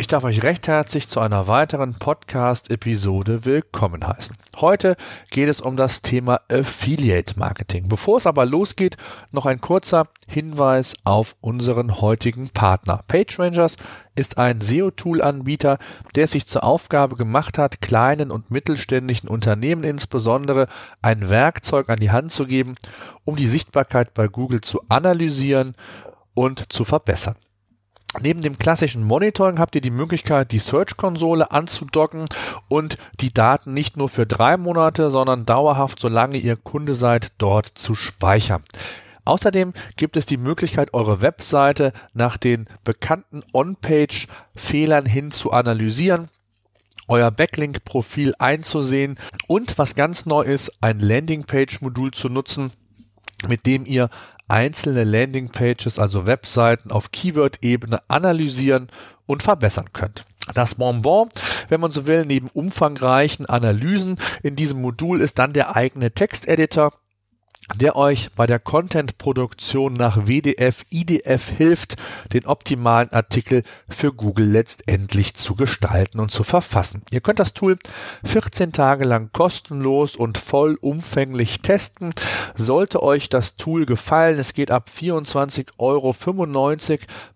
Ich darf euch recht herzlich zu einer weiteren Podcast-Episode willkommen heißen. Heute geht es um das Thema Affiliate Marketing. Bevor es aber losgeht, noch ein kurzer Hinweis auf unseren heutigen Partner. PageRangers ist ein SEO-Tool-Anbieter, der sich zur Aufgabe gemacht hat, kleinen und mittelständischen Unternehmen insbesondere ein Werkzeug an die Hand zu geben, um die Sichtbarkeit bei Google zu analysieren und zu verbessern. Neben dem klassischen Monitoring habt ihr die Möglichkeit, die Search-Konsole anzudocken und die Daten nicht nur für drei Monate, sondern dauerhaft, solange ihr Kunde seid, dort zu speichern. Außerdem gibt es die Möglichkeit, eure Webseite nach den bekannten On-Page-Fehlern hin zu analysieren euer Backlink-Profil einzusehen und was ganz neu ist, ein Landingpage-Modul zu nutzen, mit dem ihr einzelne Landingpages, also Webseiten auf Keyword-Ebene analysieren und verbessern könnt. Das Bonbon, wenn man so will, neben umfangreichen Analysen in diesem Modul ist dann der eigene Texteditor, der euch bei der Content-Produktion nach WDF, IDF hilft, den optimalen Artikel für Google letztendlich zu gestalten und zu verfassen. Ihr könnt das Tool 14 Tage lang kostenlos und vollumfänglich testen. Sollte euch das Tool gefallen, es geht ab 24,95 Euro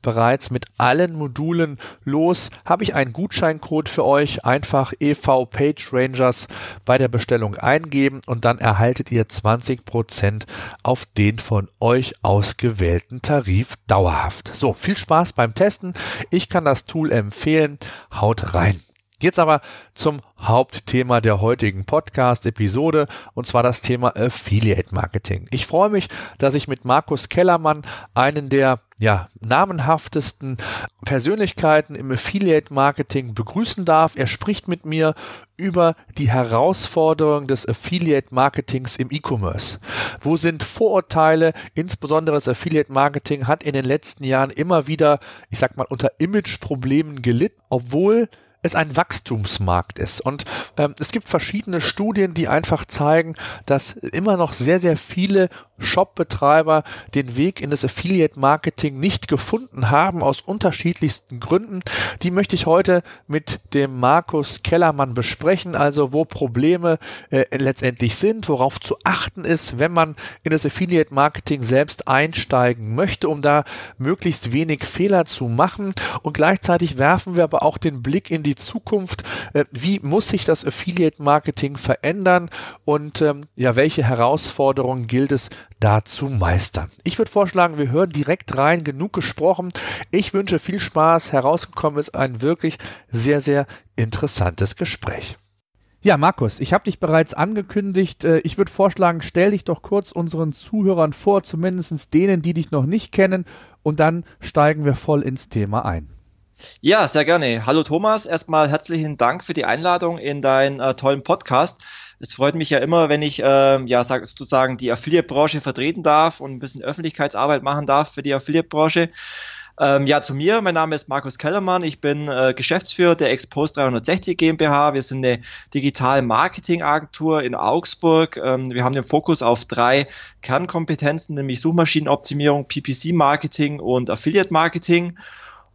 bereits mit allen Modulen los, habe ich einen Gutscheincode für euch. Einfach EV Page Rangers bei der Bestellung eingeben und dann erhaltet ihr 20 Prozent auf den von euch ausgewählten Tarif dauerhaft. So, viel Spaß beim Testen. Ich kann das Tool empfehlen. Haut rein. Jetzt aber zum Hauptthema der heutigen Podcast-Episode und zwar das Thema Affiliate Marketing. Ich freue mich, dass ich mit Markus Kellermann einen der ja, namenhaftesten Persönlichkeiten im Affiliate Marketing begrüßen darf. Er spricht mit mir über die Herausforderungen des Affiliate Marketings im E-Commerce. Wo sind Vorurteile? Insbesondere das Affiliate Marketing hat in den letzten Jahren immer wieder, ich sag mal, unter Imageproblemen gelitten, obwohl es ein Wachstumsmarkt ist. Und ähm, es gibt verschiedene Studien, die einfach zeigen, dass immer noch sehr, sehr viele Shop-Betreiber den Weg in das Affiliate-Marketing nicht gefunden haben, aus unterschiedlichsten Gründen. Die möchte ich heute mit dem Markus Kellermann besprechen, also wo Probleme äh, letztendlich sind, worauf zu achten ist, wenn man in das Affiliate-Marketing selbst einsteigen möchte, um da möglichst wenig Fehler zu machen. Und gleichzeitig werfen wir aber auch den Blick in die Zukunft. Äh, wie muss sich das Affiliate-Marketing verändern und ähm, ja, welche Herausforderungen gilt es da zu meistern. Ich würde vorschlagen, wir hören direkt rein, genug gesprochen. Ich wünsche viel Spaß. Herausgekommen ist ein wirklich sehr, sehr interessantes Gespräch. Ja, Markus, ich habe dich bereits angekündigt. Äh, ich würde vorschlagen, stell dich doch kurz unseren Zuhörern vor, zumindest denen, die dich noch nicht kennen, und dann steigen wir voll ins Thema ein. Ja, sehr gerne. Hallo Thomas, erstmal herzlichen Dank für die Einladung in deinen äh, tollen Podcast. Es freut mich ja immer, wenn ich äh, ja sag, sozusagen die Affiliate-Branche vertreten darf und ein bisschen Öffentlichkeitsarbeit machen darf für die Affiliate-Branche. Ähm, ja, zu mir. Mein Name ist Markus Kellermann. Ich bin äh, Geschäftsführer der Expose 360 GmbH. Wir sind eine digitale Marketingagentur in Augsburg. Ähm, wir haben den Fokus auf drei Kernkompetenzen, nämlich Suchmaschinenoptimierung, PPC-Marketing und Affiliate-Marketing.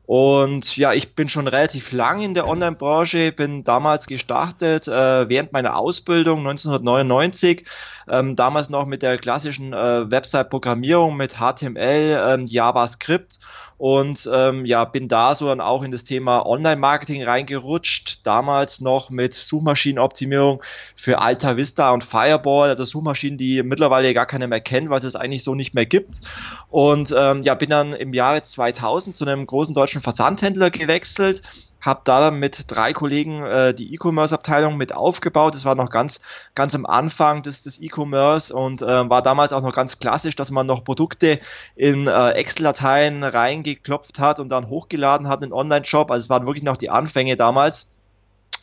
Und ja, ich bin schon relativ lang in der Online-Branche, bin damals gestartet äh, während meiner Ausbildung 1999, ähm, damals noch mit der klassischen äh, Website-Programmierung mit HTML, ähm, JavaScript. Und ähm, ja, bin da so dann auch in das Thema Online-Marketing reingerutscht, damals noch mit Suchmaschinenoptimierung für Alta Vista und Fireball, also Suchmaschinen, die mittlerweile gar keiner mehr kennt, weil es es eigentlich so nicht mehr gibt. Und ähm, ja, bin dann im Jahre 2000 zu einem großen deutschen Versandhändler gewechselt, habe da dann mit drei Kollegen äh, die E-Commerce-Abteilung mit aufgebaut. Das war noch ganz, ganz am Anfang des, des E-Commerce und äh, war damals auch noch ganz klassisch, dass man noch Produkte in äh, Excel-Dateien reingeklopft hat und dann hochgeladen hat in Online-Shop. Also es waren wirklich noch die Anfänge damals.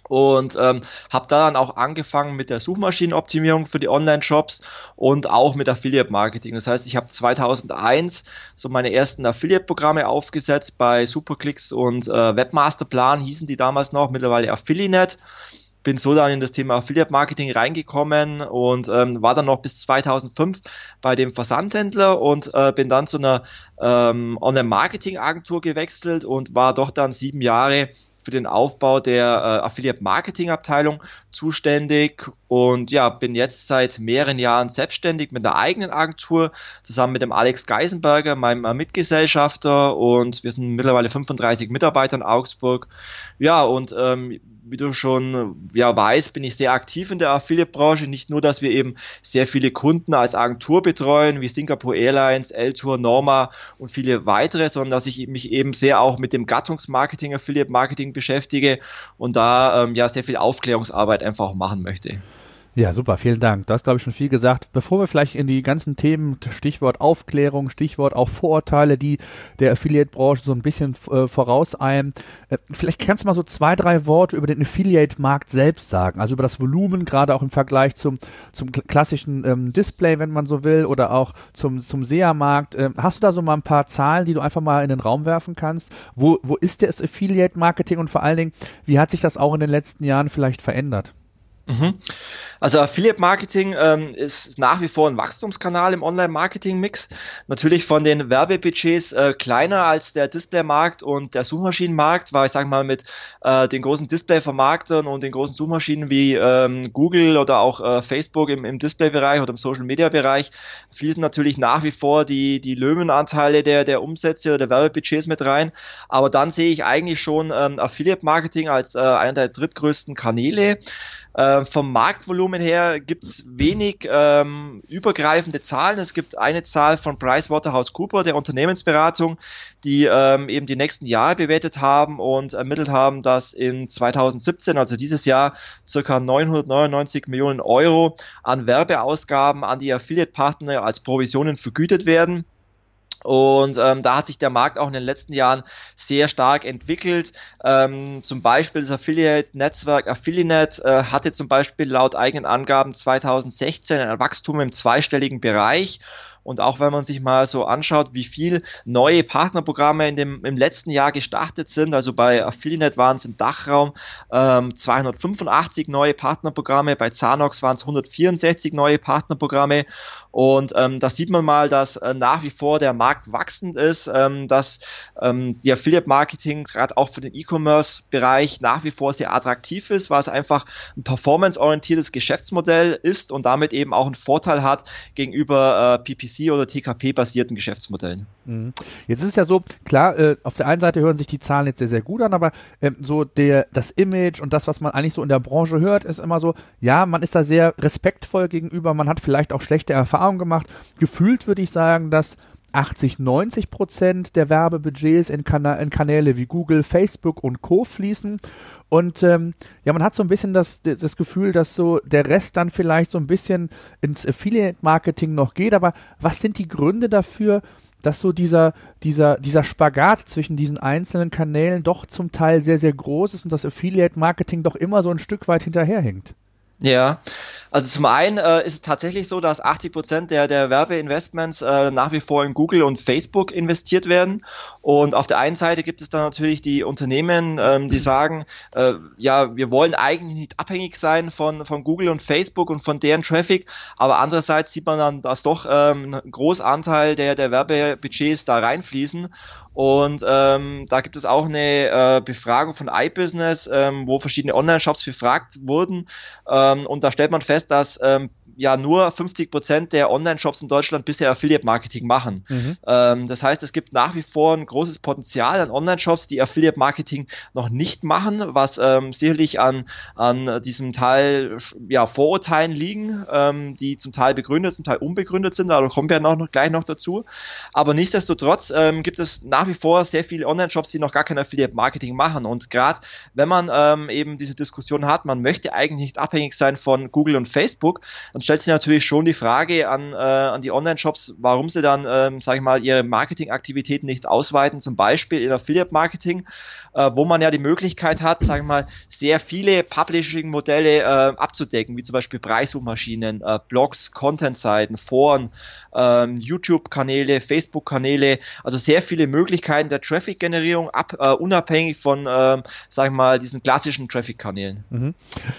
Und ähm, habe da dann auch angefangen mit der Suchmaschinenoptimierung für die Online-Shops und auch mit Affiliate-Marketing. Das heißt, ich habe 2001 so meine ersten Affiliate-Programme aufgesetzt bei Superclicks und äh, Webmasterplan hießen die damals noch, mittlerweile Affiliate. Bin so dann in das Thema Affiliate-Marketing reingekommen und ähm, war dann noch bis 2005 bei dem Versandhändler und äh, bin dann zu einer ähm, Online-Marketing-Agentur gewechselt und war doch dann sieben Jahre für den Aufbau der äh, Affiliate Marketing Abteilung zuständig und ja, bin jetzt seit mehreren Jahren selbstständig mit einer eigenen Agentur zusammen mit dem Alex Geisenberger, meinem äh, Mitgesellschafter und wir sind mittlerweile 35 Mitarbeiter in Augsburg. Ja, und ähm, wie du schon ja, weißt, bin ich sehr aktiv in der Affiliate-Branche. Nicht nur, dass wir eben sehr viele Kunden als Agentur betreuen, wie Singapore Airlines, L-Tour, Norma und viele weitere, sondern dass ich mich eben sehr auch mit dem Gattungsmarketing, Affiliate-Marketing beschäftige und da ähm, ja sehr viel Aufklärungsarbeit einfach auch machen möchte. Ja, super, vielen Dank. Du hast, glaube ich, schon viel gesagt. Bevor wir vielleicht in die ganzen Themen, Stichwort Aufklärung, Stichwort auch Vorurteile, die der Affiliate-Branche so ein bisschen äh, vorauseilen, äh, vielleicht kannst du mal so zwei, drei Worte über den Affiliate-Markt selbst sagen, also über das Volumen, gerade auch im Vergleich zum, zum klassischen ähm, Display, wenn man so will, oder auch zum, zum SEA-Markt. Ähm, hast du da so mal ein paar Zahlen, die du einfach mal in den Raum werfen kannst? Wo, wo ist das Affiliate-Marketing und vor allen Dingen, wie hat sich das auch in den letzten Jahren vielleicht verändert? Mhm. Also Affiliate Marketing ähm, ist nach wie vor ein Wachstumskanal im Online-Marketing-Mix. Natürlich von den Werbebudgets äh, kleiner als der Display-Markt und der Suchmaschinenmarkt, weil ich sage mal mit äh, den großen Display-Vermarktern und den großen Suchmaschinen wie ähm, Google oder auch äh, Facebook im, im Display-Bereich oder im Social-Media-Bereich fließen natürlich nach wie vor die, die Löwenanteile der, der Umsätze oder der Werbebudgets mit rein. Aber dann sehe ich eigentlich schon ähm, Affiliate Marketing als äh, einer der drittgrößten Kanäle. Äh, vom Marktvolumen her gibt es wenig ähm, übergreifende Zahlen. Es gibt eine Zahl von PricewaterhouseCooper, der Unternehmensberatung, die ähm, eben die nächsten Jahre bewertet haben und ermittelt haben, dass in 2017, also dieses Jahr, circa 999 Millionen Euro an Werbeausgaben an die Affiliate-Partner als Provisionen vergütet werden. Und ähm, da hat sich der Markt auch in den letzten Jahren sehr stark entwickelt. Ähm, zum Beispiel das Affiliate-Netzwerk Affiliate äh, hatte zum Beispiel laut eigenen Angaben 2016 ein Wachstum im zweistelligen Bereich und auch wenn man sich mal so anschaut, wie viel neue Partnerprogramme in dem, im letzten Jahr gestartet sind, also bei Affiliate waren es im Dachraum ähm, 285 neue Partnerprogramme, bei Zanox waren es 164 neue Partnerprogramme. Und ähm, da sieht man mal, dass äh, nach wie vor der Markt wachsend ist, ähm, dass ähm, die Affiliate Marketing gerade auch für den E-Commerce-Bereich nach wie vor sehr attraktiv ist, weil es einfach ein performance-orientiertes Geschäftsmodell ist und damit eben auch einen Vorteil hat gegenüber äh, PPC PPC oder TKP-basierten Geschäftsmodellen. Mhm. Jetzt ist es ja so, klar, äh, auf der einen Seite hören sich die Zahlen jetzt sehr, sehr gut an, aber äh, so der, das Image und das, was man eigentlich so in der Branche hört, ist immer so, ja, man ist da sehr respektvoll gegenüber, man hat vielleicht auch schlechte Erfahrungen gemacht. Gefühlt würde ich sagen, dass 80, 90 Prozent der Werbebudgets in, Kana in Kanäle wie Google, Facebook und Co. fließen. Und ähm, ja, man hat so ein bisschen das, das Gefühl, dass so der Rest dann vielleicht so ein bisschen ins Affiliate-Marketing noch geht. Aber was sind die Gründe dafür, dass so dieser, dieser, dieser Spagat zwischen diesen einzelnen Kanälen doch zum Teil sehr, sehr groß ist und das Affiliate-Marketing doch immer so ein Stück weit hinterherhinkt? Ja, also zum einen äh, ist es tatsächlich so, dass 80 Prozent der, der Werbeinvestments äh, nach wie vor in Google und Facebook investiert werden. Und auf der einen Seite gibt es dann natürlich die Unternehmen, ähm, die sagen, äh, ja, wir wollen eigentlich nicht abhängig sein von, von Google und Facebook und von deren Traffic. Aber andererseits sieht man dann, dass doch ähm, ein Großanteil der, der Werbebudgets da reinfließen. Und ähm, da gibt es auch eine äh, Befragung von iBusiness, ähm, wo verschiedene Online-Shops befragt wurden. Ähm, und da stellt man fest, dass ähm, ja nur 50 Prozent der Online-Shops in Deutschland bisher Affiliate-Marketing machen. Mhm. Ähm, das heißt, es gibt nach wie vor ein großes Potenzial an Online-Shops, die Affiliate-Marketing noch nicht machen, was ähm, sicherlich an, an diesem Teil ja, Vorurteilen liegen, ähm, die zum Teil begründet, zum Teil unbegründet sind, da kommen wir noch, noch gleich noch dazu. Aber nichtsdestotrotz ähm, gibt es nach wie vor sehr viele Online-Shops, die noch gar kein Affiliate-Marketing machen. Und gerade wenn man ähm, eben diese Diskussion hat, man möchte eigentlich nicht abhängig sein von Google und Facebook, dann stellt sich natürlich schon die Frage an, äh, an die Online-Shops, warum sie dann, ähm, sage ich mal, ihre Marketingaktivitäten nicht ausweiten, zum Beispiel in Affiliate-Marketing, äh, wo man ja die Möglichkeit hat, sagen wir mal, sehr viele Publishing-Modelle äh, abzudecken, wie zum Beispiel Preissuchmaschinen, äh, Blogs, Content-Seiten, Foren, ähm, YouTube-Kanäle, Facebook-Kanäle, also sehr viele Möglichkeiten der Traffic-Generierung, äh, unabhängig von, äh, sag ich mal, diesen klassischen Traffic-Kanälen. Mhm.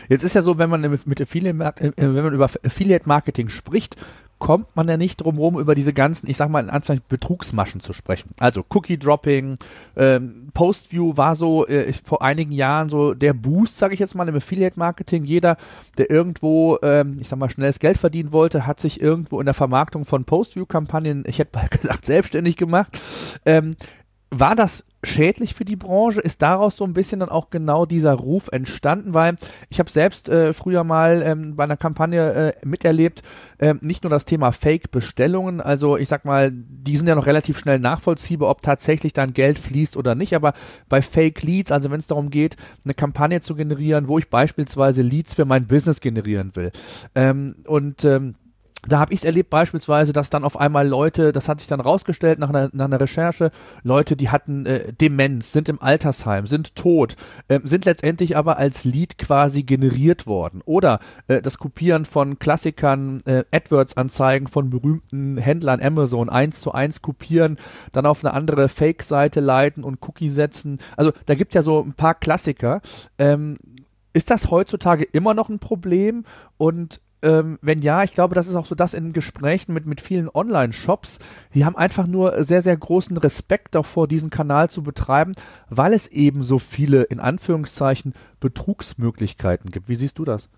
Jetzt ist ja so, wenn man mit Affiliate, äh, wenn man über Affiliate-Marketing spricht, kommt man ja nicht drum rum, über diese ganzen, ich sag mal in Anführungszeichen, Betrugsmaschen zu sprechen. Also Cookie-Dropping, ähm, Post-View war so äh, vor einigen Jahren so der Boost, sage ich jetzt mal, im Affiliate-Marketing. Jeder, der irgendwo, ähm, ich sag mal, schnelles Geld verdienen wollte, hat sich irgendwo in der Vermarktung von Post-View-Kampagnen, ich hätte mal gesagt, selbstständig gemacht. Ähm, war das schädlich für die Branche? Ist daraus so ein bisschen dann auch genau dieser Ruf entstanden? Weil ich habe selbst äh, früher mal ähm, bei einer Kampagne äh, miterlebt, äh, nicht nur das Thema Fake-Bestellungen, also ich sag mal, die sind ja noch relativ schnell nachvollziehbar, ob tatsächlich dann Geld fließt oder nicht, aber bei Fake-Leads, also wenn es darum geht, eine Kampagne zu generieren, wo ich beispielsweise Leads für mein Business generieren will ähm, und ähm, da habe ich es erlebt beispielsweise, dass dann auf einmal Leute, das hat sich dann rausgestellt nach einer, nach einer Recherche, Leute, die hatten äh, Demenz, sind im Altersheim, sind tot, äh, sind letztendlich aber als Lead quasi generiert worden. Oder äh, das Kopieren von Klassikern, äh, AdWords-Anzeigen von berühmten Händlern, Amazon, eins zu eins kopieren, dann auf eine andere Fake-Seite leiten und Cookie setzen. Also da gibt ja so ein paar Klassiker. Ähm, ist das heutzutage immer noch ein Problem? Und ähm, wenn ja, ich glaube, das ist auch so das in Gesprächen mit, mit vielen Online-Shops. Die haben einfach nur sehr, sehr großen Respekt davor, diesen Kanal zu betreiben, weil es eben so viele, in Anführungszeichen, Betrugsmöglichkeiten gibt. Wie siehst du das?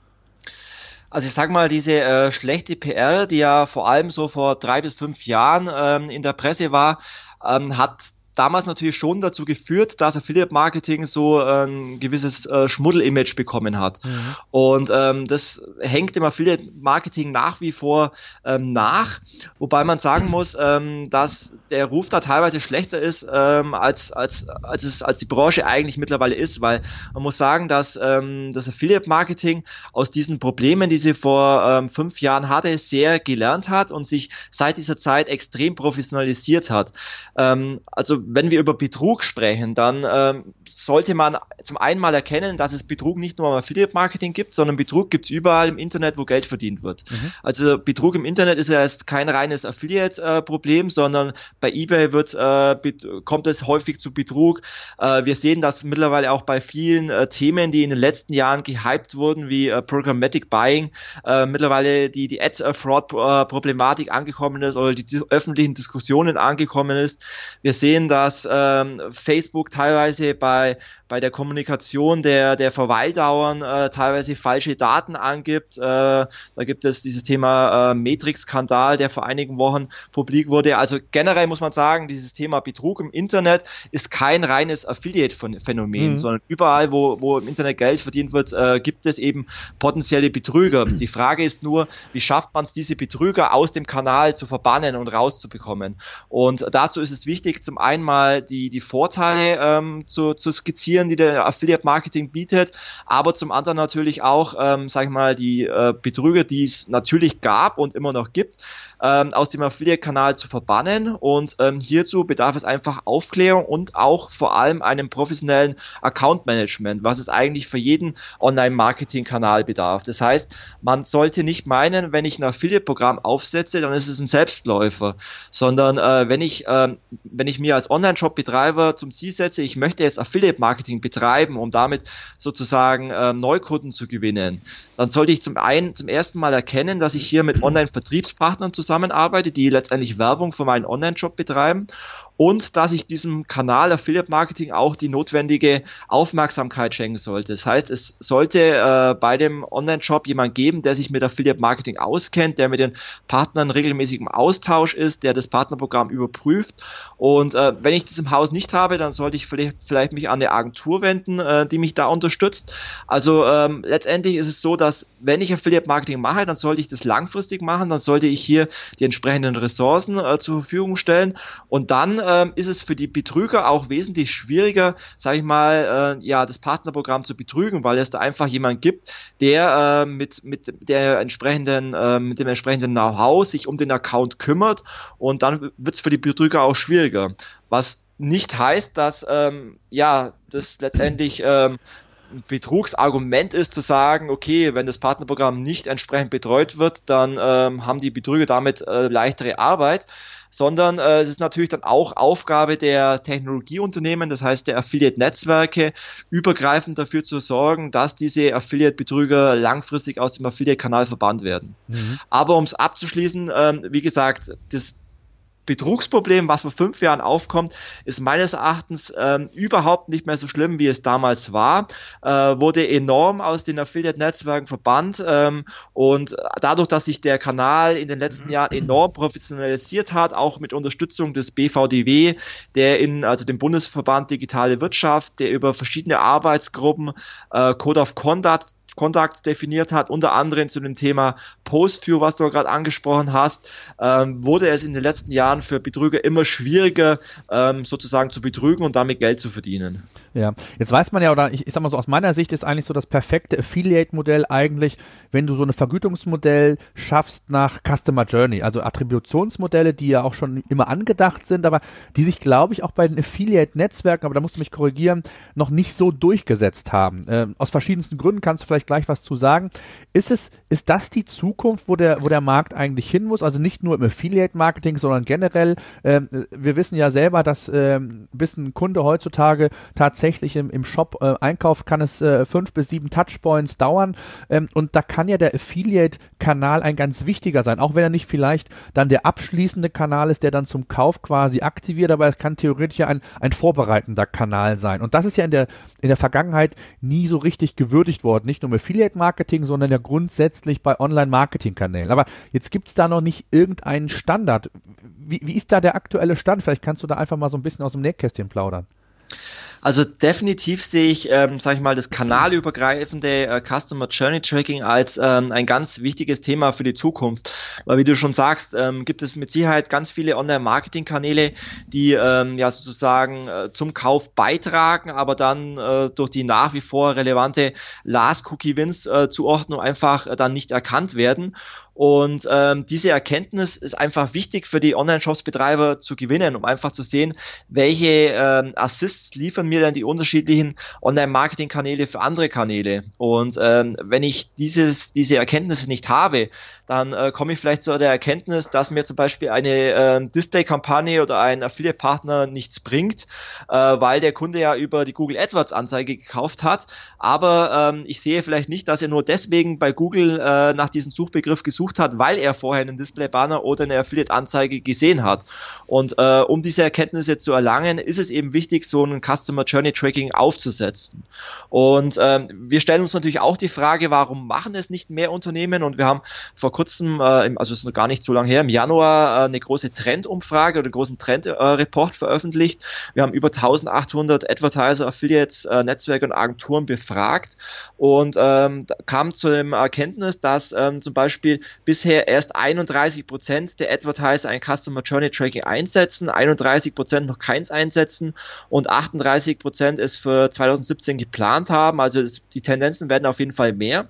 Also ich sag mal, diese äh, schlechte PR, die ja vor allem so vor drei bis fünf Jahren ähm, in der Presse war, ähm, hat damals natürlich schon dazu geführt, dass Affiliate Marketing so ein gewisses äh, Schmuddel-Image bekommen hat. Mhm. Und ähm, das hängt im Affiliate Marketing nach wie vor ähm, nach, wobei man sagen muss, ähm, dass der Ruf da teilweise schlechter ist, ähm, als, als, als, es, als die Branche eigentlich mittlerweile ist, weil man muss sagen, dass ähm, das Affiliate Marketing aus diesen Problemen, die sie vor ähm, fünf Jahren hatte, sehr gelernt hat und sich seit dieser Zeit extrem professionalisiert hat. Ähm, also wenn wir über Betrug sprechen, dann ähm, sollte man zum einen mal erkennen, dass es Betrug nicht nur am Affiliate Marketing gibt, sondern Betrug gibt es überall im Internet, wo Geld verdient wird. Mhm. Also Betrug im Internet ist ja erst kein reines Affiliate-Problem, äh, sondern bei eBay wird, äh, kommt es häufig zu Betrug. Äh, wir sehen das mittlerweile auch bei vielen äh, Themen, die in den letzten Jahren gehypt wurden, wie äh, Programmatic Buying, äh, mittlerweile die, die Ad-Fraud-Problematik angekommen ist oder die, die öffentlichen Diskussionen angekommen ist. Wir sehen, dass dass ähm, Facebook teilweise bei, bei der Kommunikation der, der Verweildauern äh, teilweise falsche Daten angibt. Äh, da gibt es dieses Thema äh, Matrix-Skandal, der vor einigen Wochen publik wurde. Also generell muss man sagen, dieses Thema Betrug im Internet ist kein reines Affiliate-Phänomen, mhm. sondern überall, wo, wo im Internet Geld verdient wird, äh, gibt es eben potenzielle Betrüger. Die Frage ist nur, wie schafft man es, diese Betrüger aus dem Kanal zu verbannen und rauszubekommen? Und dazu ist es wichtig, zum einen mal die, die Vorteile ähm, zu, zu skizzieren, die der Affiliate Marketing bietet, aber zum anderen natürlich auch, ähm, sag ich mal, die äh, Betrüger, die es natürlich gab und immer noch gibt, ähm, aus dem Affiliate-Kanal zu verbannen. Und ähm, hierzu bedarf es einfach Aufklärung und auch vor allem einem professionellen Account-Management, was es eigentlich für jeden Online-Marketing-Kanal bedarf. Das heißt, man sollte nicht meinen, wenn ich ein Affiliate-Programm aufsetze, dann ist es ein Selbstläufer, sondern äh, wenn ich, äh, wenn ich mir als Online-Shop-Betreiber zum Ziel setze, ich möchte jetzt Affiliate-Marketing betreiben, um damit sozusagen äh, Neukunden zu gewinnen, dann sollte ich zum einen zum ersten Mal erkennen, dass ich hier mit Online-Vertriebspartnern zusammenarbeite, die letztendlich Werbung für meinen Online-Shop betreiben und dass ich diesem Kanal Affiliate Marketing auch die notwendige Aufmerksamkeit schenken sollte. Das heißt, es sollte äh, bei dem Online-Shop jemand geben, der sich mit Affiliate Marketing auskennt, der mit den Partnern regelmäßig im Austausch ist, der das Partnerprogramm überprüft. Und äh, wenn ich das im Haus nicht habe, dann sollte ich vielleicht, vielleicht mich an eine Agentur wenden, äh, die mich da unterstützt. Also ähm, letztendlich ist es so, dass wenn ich Affiliate Marketing mache, dann sollte ich das langfristig machen, dann sollte ich hier die entsprechenden Ressourcen äh, zur Verfügung stellen und dann ähm, ist es für die Betrüger auch wesentlich schwieriger, sage ich mal, äh, ja, das Partnerprogramm zu betrügen, weil es da einfach jemand gibt, der äh, mit, mit der entsprechenden, äh, mit dem entsprechenden Know-how sich um den Account kümmert und dann wird es für die Betrüger auch schwieriger. Was nicht heißt, dass ähm, ja das letztendlich ähm, Betrugsargument ist zu sagen, okay, wenn das Partnerprogramm nicht entsprechend betreut wird, dann ähm, haben die Betrüger damit äh, leichtere Arbeit, sondern äh, es ist natürlich dann auch Aufgabe der Technologieunternehmen, das heißt der Affiliate-Netzwerke, übergreifend dafür zu sorgen, dass diese Affiliate-Betrüger langfristig aus dem Affiliate-Kanal verbannt werden. Mhm. Aber um es abzuschließen, ähm, wie gesagt, das Betrugsproblem, was vor fünf Jahren aufkommt, ist meines Erachtens ähm, überhaupt nicht mehr so schlimm, wie es damals war. Äh, wurde enorm aus den Affiliate-Netzwerken verbannt ähm, und dadurch, dass sich der Kanal in den letzten Jahren enorm professionalisiert hat, auch mit Unterstützung des BVDW, der in also dem Bundesverband Digitale Wirtschaft, der über verschiedene Arbeitsgruppen äh, Code of Conduct Contacts definiert hat, unter anderem zu dem Thema Postview, was du gerade angesprochen hast, ähm, wurde es in den letzten Jahren für Betrüger immer schwieriger, ähm, sozusagen zu betrügen und damit Geld zu verdienen. Ja, jetzt weiß man ja, oder ich, ich sag mal so, aus meiner Sicht ist eigentlich so das perfekte Affiliate-Modell eigentlich, wenn du so ein Vergütungsmodell schaffst nach Customer Journey, also Attributionsmodelle, die ja auch schon immer angedacht sind, aber die sich, glaube ich, auch bei den Affiliate-Netzwerken, aber da musst du mich korrigieren, noch nicht so durchgesetzt haben. Äh, aus verschiedensten Gründen kannst du vielleicht gleich was zu sagen. Ist es, ist das die Zukunft, wo der, wo der Markt eigentlich hin muss? Also nicht nur im Affiliate-Marketing, sondern generell. Ähm, wir wissen ja selber, dass ähm, bis ein Kunde heutzutage tatsächlich im, im Shop äh, einkauft, kann es äh, fünf bis sieben Touchpoints dauern. Ähm, und da kann ja der Affiliate-Kanal ein ganz wichtiger sein, auch wenn er nicht vielleicht dann der abschließende Kanal ist, der dann zum Kauf quasi aktiviert, aber es kann theoretisch ja ein, ein vorbereitender Kanal sein. Und das ist ja in der, in der Vergangenheit nie so richtig gewürdigt worden, nicht nur im Affiliate-Marketing, sondern ja grundsätzlich bei Online-Marketing-Kanälen. Aber jetzt gibt es da noch nicht irgendeinen Standard. Wie, wie ist da der aktuelle Stand? Vielleicht kannst du da einfach mal so ein bisschen aus dem Nähkästchen plaudern. Also definitiv sehe ich, ähm, sage ich mal, das kanalübergreifende äh, Customer Journey Tracking als ähm, ein ganz wichtiges Thema für die Zukunft. Weil wie du schon sagst, ähm, gibt es mit Sicherheit ganz viele Online-Marketing-Kanäle, die ähm, ja sozusagen äh, zum Kauf beitragen, aber dann äh, durch die nach wie vor relevante Last-Cookie-Wins-Zuordnung äh, einfach äh, dann nicht erkannt werden. Und ähm, diese Erkenntnis ist einfach wichtig für die Online-Shops-Betreiber zu gewinnen, um einfach zu sehen, welche ähm, Assists liefern mir denn die unterschiedlichen Online-Marketing-Kanäle für andere Kanäle. Und ähm, wenn ich dieses, diese Erkenntnisse nicht habe, dann äh, komme ich vielleicht zu der Erkenntnis, dass mir zum Beispiel eine äh, Display-Kampagne oder ein Affiliate-Partner nichts bringt, äh, weil der Kunde ja über die Google AdWords-Anzeige gekauft hat. Aber ähm, ich sehe vielleicht nicht, dass er nur deswegen bei Google äh, nach diesem Suchbegriff gesucht hat, weil er vorher einen Display-Banner oder eine Affiliate-Anzeige gesehen hat. Und äh, um diese Erkenntnisse zu erlangen, ist es eben wichtig, so ein Customer Journey Tracking aufzusetzen. Und ähm, wir stellen uns natürlich auch die Frage, warum machen es nicht mehr Unternehmen? Und wir haben vor kurzem, äh, also ist noch gar nicht so lange her, im Januar äh, eine große Trendumfrage oder einen großen Trendreport äh, veröffentlicht. Wir haben über 1800 Advertiser, Affiliates, äh, Netzwerke und Agenturen befragt und ähm, kam zu dem Erkenntnis, dass ähm, zum Beispiel bisher erst 31 Prozent der Advertiser ein Customer Journey Tracking einsetzen, 31 Prozent noch keins einsetzen und 38 Prozent es für 2017 geplant haben. Also das, die Tendenzen werden auf jeden Fall mehr.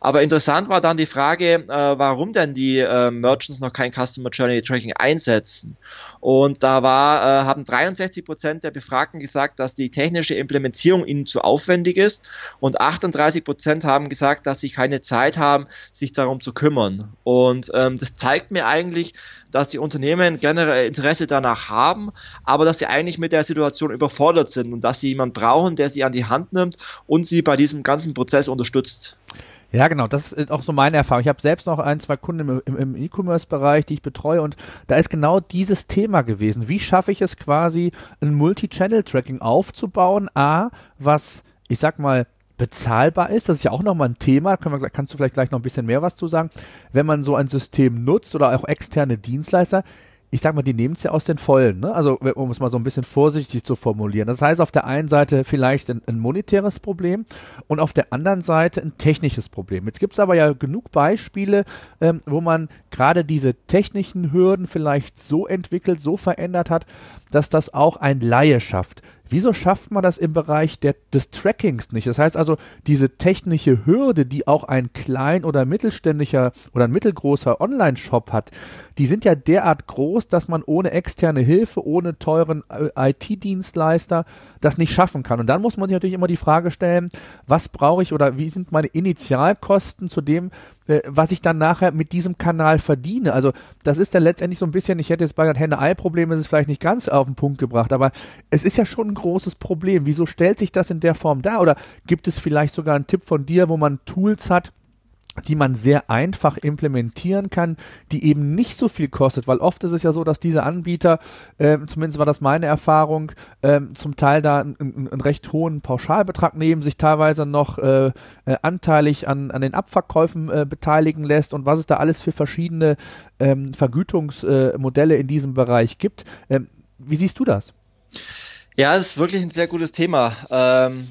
Aber interessant war dann die Frage, äh, warum warum denn die äh, Merchants noch kein Customer Journey Tracking einsetzen. Und da war, äh, haben 63 Prozent der Befragten gesagt, dass die technische Implementierung ihnen zu aufwendig ist und 38 Prozent haben gesagt, dass sie keine Zeit haben, sich darum zu kümmern. Und ähm, das zeigt mir eigentlich, dass die Unternehmen generell Interesse danach haben, aber dass sie eigentlich mit der Situation überfordert sind und dass sie jemanden brauchen, der sie an die Hand nimmt und sie bei diesem ganzen Prozess unterstützt. Ja, genau, das ist auch so meine Erfahrung. Ich habe selbst noch ein, zwei Kunden im, im, E-Commerce-Bereich, die ich betreue und da ist genau dieses Thema gewesen. Wie schaffe ich es quasi, ein Multi-Channel-Tracking aufzubauen? A, was, ich sag mal, bezahlbar ist. Das ist ja auch nochmal ein Thema. Kann man, kannst du vielleicht gleich noch ein bisschen mehr was zu sagen? Wenn man so ein System nutzt oder auch externe Dienstleister, ich sag mal, die nehmen es ja aus den Vollen, ne? Also um es mal so ein bisschen vorsichtig zu formulieren. Das heißt, auf der einen Seite vielleicht ein, ein monetäres Problem und auf der anderen Seite ein technisches Problem. Jetzt gibt es aber ja genug Beispiele, ähm, wo man gerade diese technischen Hürden vielleicht so entwickelt, so verändert hat, dass das auch ein Laie schafft. Wieso schafft man das im Bereich der, des Trackings nicht? Das heißt also, diese technische Hürde, die auch ein klein- oder mittelständischer oder ein mittelgroßer Online-Shop hat, die sind ja derart groß, dass man ohne externe Hilfe, ohne teuren äh, IT-Dienstleister das nicht schaffen kann. Und dann muss man sich natürlich immer die Frage stellen, was brauche ich oder wie sind meine Initialkosten zu dem, was ich dann nachher mit diesem Kanal verdiene. Also das ist dann letztendlich so ein bisschen, ich hätte jetzt bei Henne-Ei-Problem, ist es vielleicht nicht ganz auf den Punkt gebracht, aber es ist ja schon ein großes Problem. Wieso stellt sich das in der Form dar? Oder gibt es vielleicht sogar einen Tipp von dir, wo man Tools hat, die man sehr einfach implementieren kann, die eben nicht so viel kostet, weil oft ist es ja so, dass diese Anbieter, äh, zumindest war das meine Erfahrung, äh, zum Teil da einen, einen, recht hohen Pauschalbetrag nehmen, sich teilweise noch äh, äh, anteilig an, an den Abverkäufen äh, beteiligen lässt und was es da alles für verschiedene ähm, Vergütungsmodelle in diesem Bereich gibt. Ähm, wie siehst du das? Ja, es ist wirklich ein sehr gutes Thema. Ähm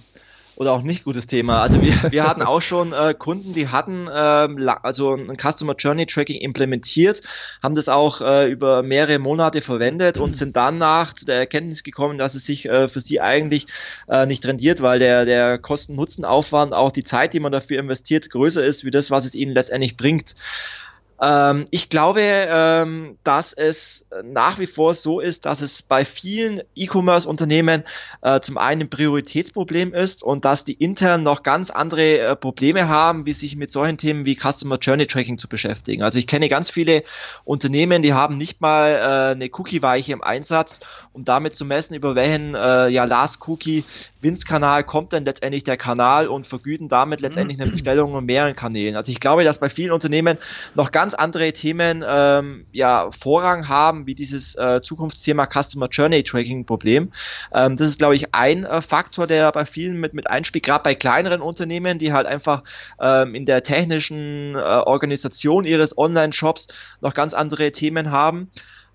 oder auch nicht gutes Thema. Also wir, wir hatten auch schon äh, Kunden, die hatten ähm, also ein Customer Journey Tracking implementiert, haben das auch äh, über mehrere Monate verwendet und sind danach zu der Erkenntnis gekommen, dass es sich äh, für sie eigentlich äh, nicht rendiert, weil der, der Kosten-Nutzen-Aufwand, auch die Zeit, die man dafür investiert, größer ist, wie das, was es ihnen letztendlich bringt. Ähm, ich glaube, ähm, dass es nach wie vor so ist, dass es bei vielen E-Commerce-Unternehmen äh, zum einen ein Prioritätsproblem ist und dass die intern noch ganz andere äh, Probleme haben, wie sich mit solchen Themen wie Customer Journey Tracking zu beschäftigen. Also ich kenne ganz viele Unternehmen, die haben nicht mal äh, eine Cookie-Weiche im Einsatz, um damit zu messen, über welchen äh, ja, Last Cookie Winz-Kanal kommt denn letztendlich der Kanal und vergüten damit letztendlich eine Bestellung in mehreren Kanälen. Also ich glaube, dass bei vielen Unternehmen noch ganz andere Themen ähm, ja Vorrang haben, wie dieses äh, Zukunftsthema Customer Journey Tracking Problem. Ähm, das ist, glaube ich, ein äh, Faktor, der bei vielen mit, mit einspielt, gerade bei kleineren Unternehmen, die halt einfach ähm, in der technischen äh, Organisation ihres Online-Shops noch ganz andere Themen haben.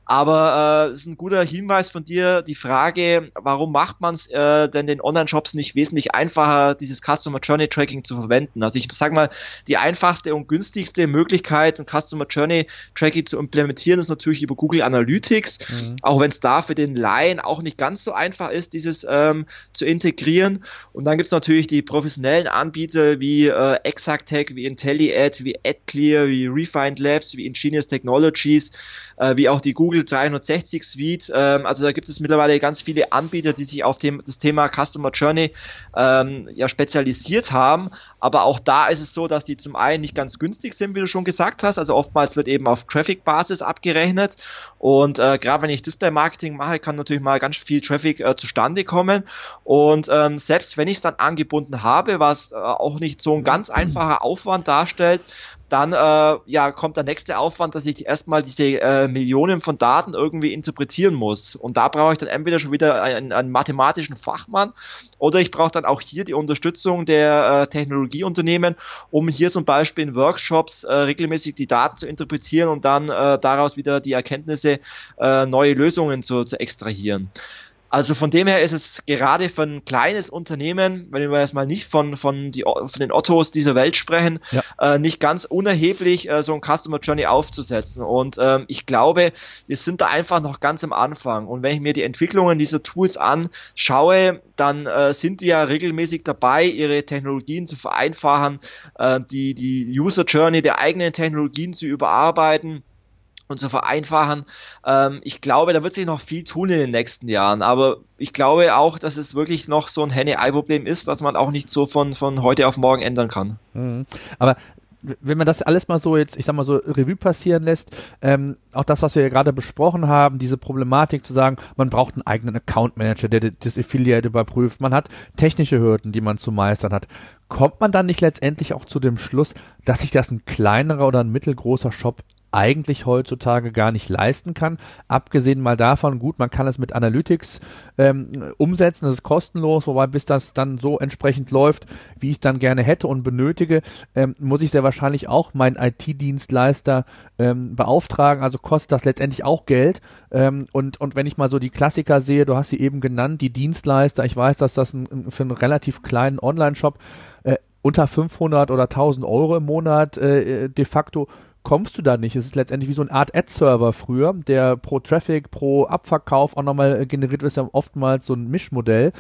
Aber äh, ist ein guter Hinweis von dir, die Frage, warum macht man es äh, denn den Online-Shops nicht wesentlich einfacher, dieses Customer Journey Tracking zu verwenden? Also ich sage mal, die einfachste und günstigste Möglichkeit, ein Customer Journey Tracking zu implementieren, ist natürlich über Google Analytics, mhm. auch wenn es da für den Laien auch nicht ganz so einfach ist, dieses ähm, zu integrieren. Und dann gibt es natürlich die professionellen Anbieter wie äh, Exactech, wie IntelliAd, wie AdClear, wie Refined Labs, wie Ingenious Technologies, äh, wie auch die Google 360 Suite. Ähm, also da gibt es mittlerweile ganz viele Anbieter, die sich auf dem, das Thema Customer Journey ähm, ja spezialisiert haben. Aber auch da ist es so, dass die zum einen nicht ganz günstig sind, wie du schon gesagt hast. Also oftmals wird eben auf Traffic-Basis abgerechnet. Und äh, gerade wenn ich Display-Marketing mache, kann natürlich mal ganz viel Traffic äh, zustande kommen. Und ähm, selbst wenn ich es dann angebunden habe, was äh, auch nicht so ein ganz einfacher Aufwand darstellt, dann äh, ja, kommt der nächste Aufwand, dass ich erstmal diese äh, Millionen von Daten irgendwie interpretieren muss. Und da brauche ich dann entweder schon wieder einen, einen mathematischen Fachmann oder ich brauche dann auch hier die Unterstützung der äh, Technologieunternehmen, um hier zum Beispiel in Workshops äh, regelmäßig die Daten zu interpretieren und dann äh, daraus wieder die Erkenntnisse, äh, neue Lösungen zu, zu extrahieren. Also von dem her ist es gerade für ein kleines Unternehmen, wenn wir jetzt mal nicht von, von, die, von den Ottos dieser Welt sprechen, ja. äh, nicht ganz unerheblich, äh, so ein Customer Journey aufzusetzen. Und ähm, ich glaube, wir sind da einfach noch ganz am Anfang. Und wenn ich mir die Entwicklungen dieser Tools anschaue, dann äh, sind die ja regelmäßig dabei, ihre Technologien zu vereinfachen, äh, die, die User Journey der eigenen Technologien zu überarbeiten und zu vereinfachen. Ähm, ich glaube, da wird sich noch viel tun in den nächsten Jahren, aber ich glaube auch, dass es wirklich noch so ein Henne-Ei-Problem ist, was man auch nicht so von, von heute auf morgen ändern kann. Mhm. Aber wenn man das alles mal so jetzt, ich sag mal so Revue passieren lässt, ähm, auch das, was wir ja gerade besprochen haben, diese Problematik zu sagen, man braucht einen eigenen Account Manager, der das Affiliate überprüft, man hat technische Hürden, die man zu meistern hat. Kommt man dann nicht letztendlich auch zu dem Schluss, dass sich das ein kleinerer oder ein mittelgroßer Shop eigentlich heutzutage gar nicht leisten kann. Abgesehen mal davon, gut, man kann es mit Analytics ähm, umsetzen, das ist kostenlos, wobei bis das dann so entsprechend läuft, wie ich es dann gerne hätte und benötige, ähm, muss ich sehr wahrscheinlich auch meinen IT-Dienstleister ähm, beauftragen, also kostet das letztendlich auch Geld. Ähm, und, und wenn ich mal so die Klassiker sehe, du hast sie eben genannt, die Dienstleister, ich weiß, dass das ein, für einen relativ kleinen Online-Shop äh, unter 500 oder 1000 Euro im Monat äh, de facto kommst du da nicht. Es ist letztendlich wie so eine Art Ad-Server früher, der pro Traffic, pro Abverkauf auch nochmal äh, generiert wird, ist ja oftmals so ein Mischmodell.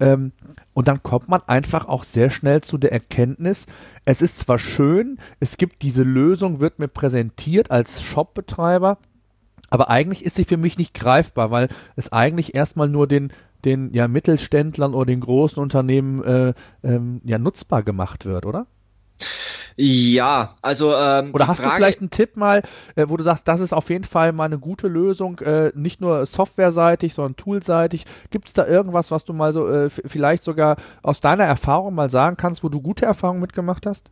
Ähm, und dann kommt man einfach auch sehr schnell zu der Erkenntnis, es ist zwar schön, es gibt diese Lösung, wird mir präsentiert als Shopbetreiber, aber eigentlich ist sie für mich nicht greifbar, weil es eigentlich erstmal nur den den ja Mittelständlern oder den großen Unternehmen äh, ähm, ja nutzbar gemacht wird, oder? Ja, also ähm, oder hast Frage, du vielleicht einen Tipp mal, äh, wo du sagst, das ist auf jeden Fall mal eine gute Lösung, äh, nicht nur softwareseitig, sondern toolseitig. Gibt es da irgendwas, was du mal so äh, vielleicht sogar aus deiner Erfahrung mal sagen kannst, wo du gute Erfahrungen mitgemacht hast?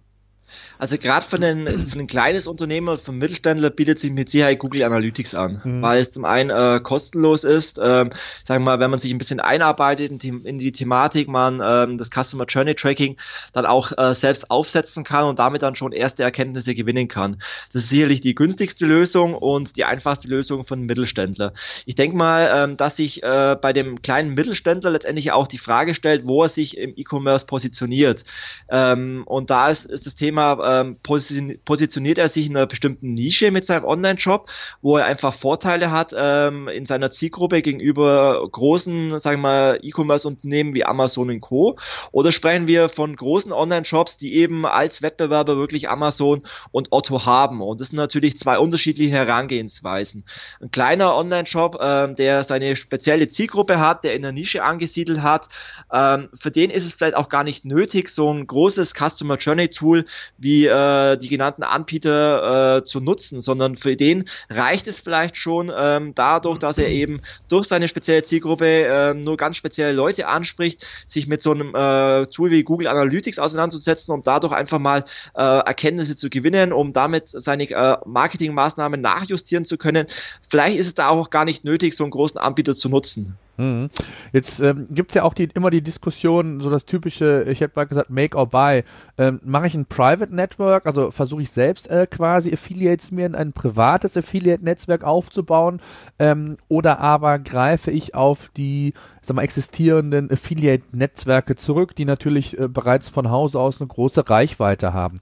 Also gerade für, einen, für ein kleines Unternehmen und für einen Mittelständler bietet sich mit Sicherheit Google Analytics an, mhm. weil es zum einen äh, kostenlos ist, ähm, sagen wir mal, wenn man sich ein bisschen einarbeitet in die, in die Thematik, man ähm, das Customer Journey Tracking dann auch äh, selbst aufsetzen kann und damit dann schon erste Erkenntnisse gewinnen kann. Das ist sicherlich die günstigste Lösung und die einfachste Lösung für einen Mittelständler. Ich denke mal, ähm, dass sich äh, bei dem kleinen Mittelständler letztendlich auch die Frage stellt, wo er sich im E-Commerce positioniert. Ähm, und da ist, ist das Thema Thema ähm, positioniert er sich in einer bestimmten Nische mit seinem Online-Shop, wo er einfach Vorteile hat ähm, in seiner Zielgruppe gegenüber großen, sagen wir mal, E-Commerce-Unternehmen wie Amazon und Co. Oder sprechen wir von großen Online-Shops, die eben als Wettbewerber wirklich Amazon und Otto haben. Und das sind natürlich zwei unterschiedliche Herangehensweisen. Ein kleiner Online-Shop, ähm, der seine spezielle Zielgruppe hat, der in der Nische angesiedelt hat, ähm, für den ist es vielleicht auch gar nicht nötig, so ein großes Customer Journey Tool wie äh, die genannten Anbieter äh, zu nutzen, sondern für den reicht es vielleicht schon ähm, dadurch, dass er eben durch seine spezielle Zielgruppe äh, nur ganz spezielle Leute anspricht, sich mit so einem äh, Tool wie Google Analytics auseinanderzusetzen, um dadurch einfach mal äh, Erkenntnisse zu gewinnen, um damit seine äh, Marketingmaßnahmen nachjustieren zu können. Vielleicht ist es da auch gar nicht nötig, so einen großen Anbieter zu nutzen. Mhm. Jetzt ähm, gibt es ja auch die, immer die Diskussion, so das typische, ich hätte mal gesagt, Make or Buy. Ähm, Mache ich ein Private Network, also versuche ich selbst äh, quasi Affiliates mir in ein privates Affiliate-Netzwerk aufzubauen ähm, oder aber greife ich auf die sag mal, existierenden Affiliate-Netzwerke zurück, die natürlich äh, bereits von Hause aus eine große Reichweite haben.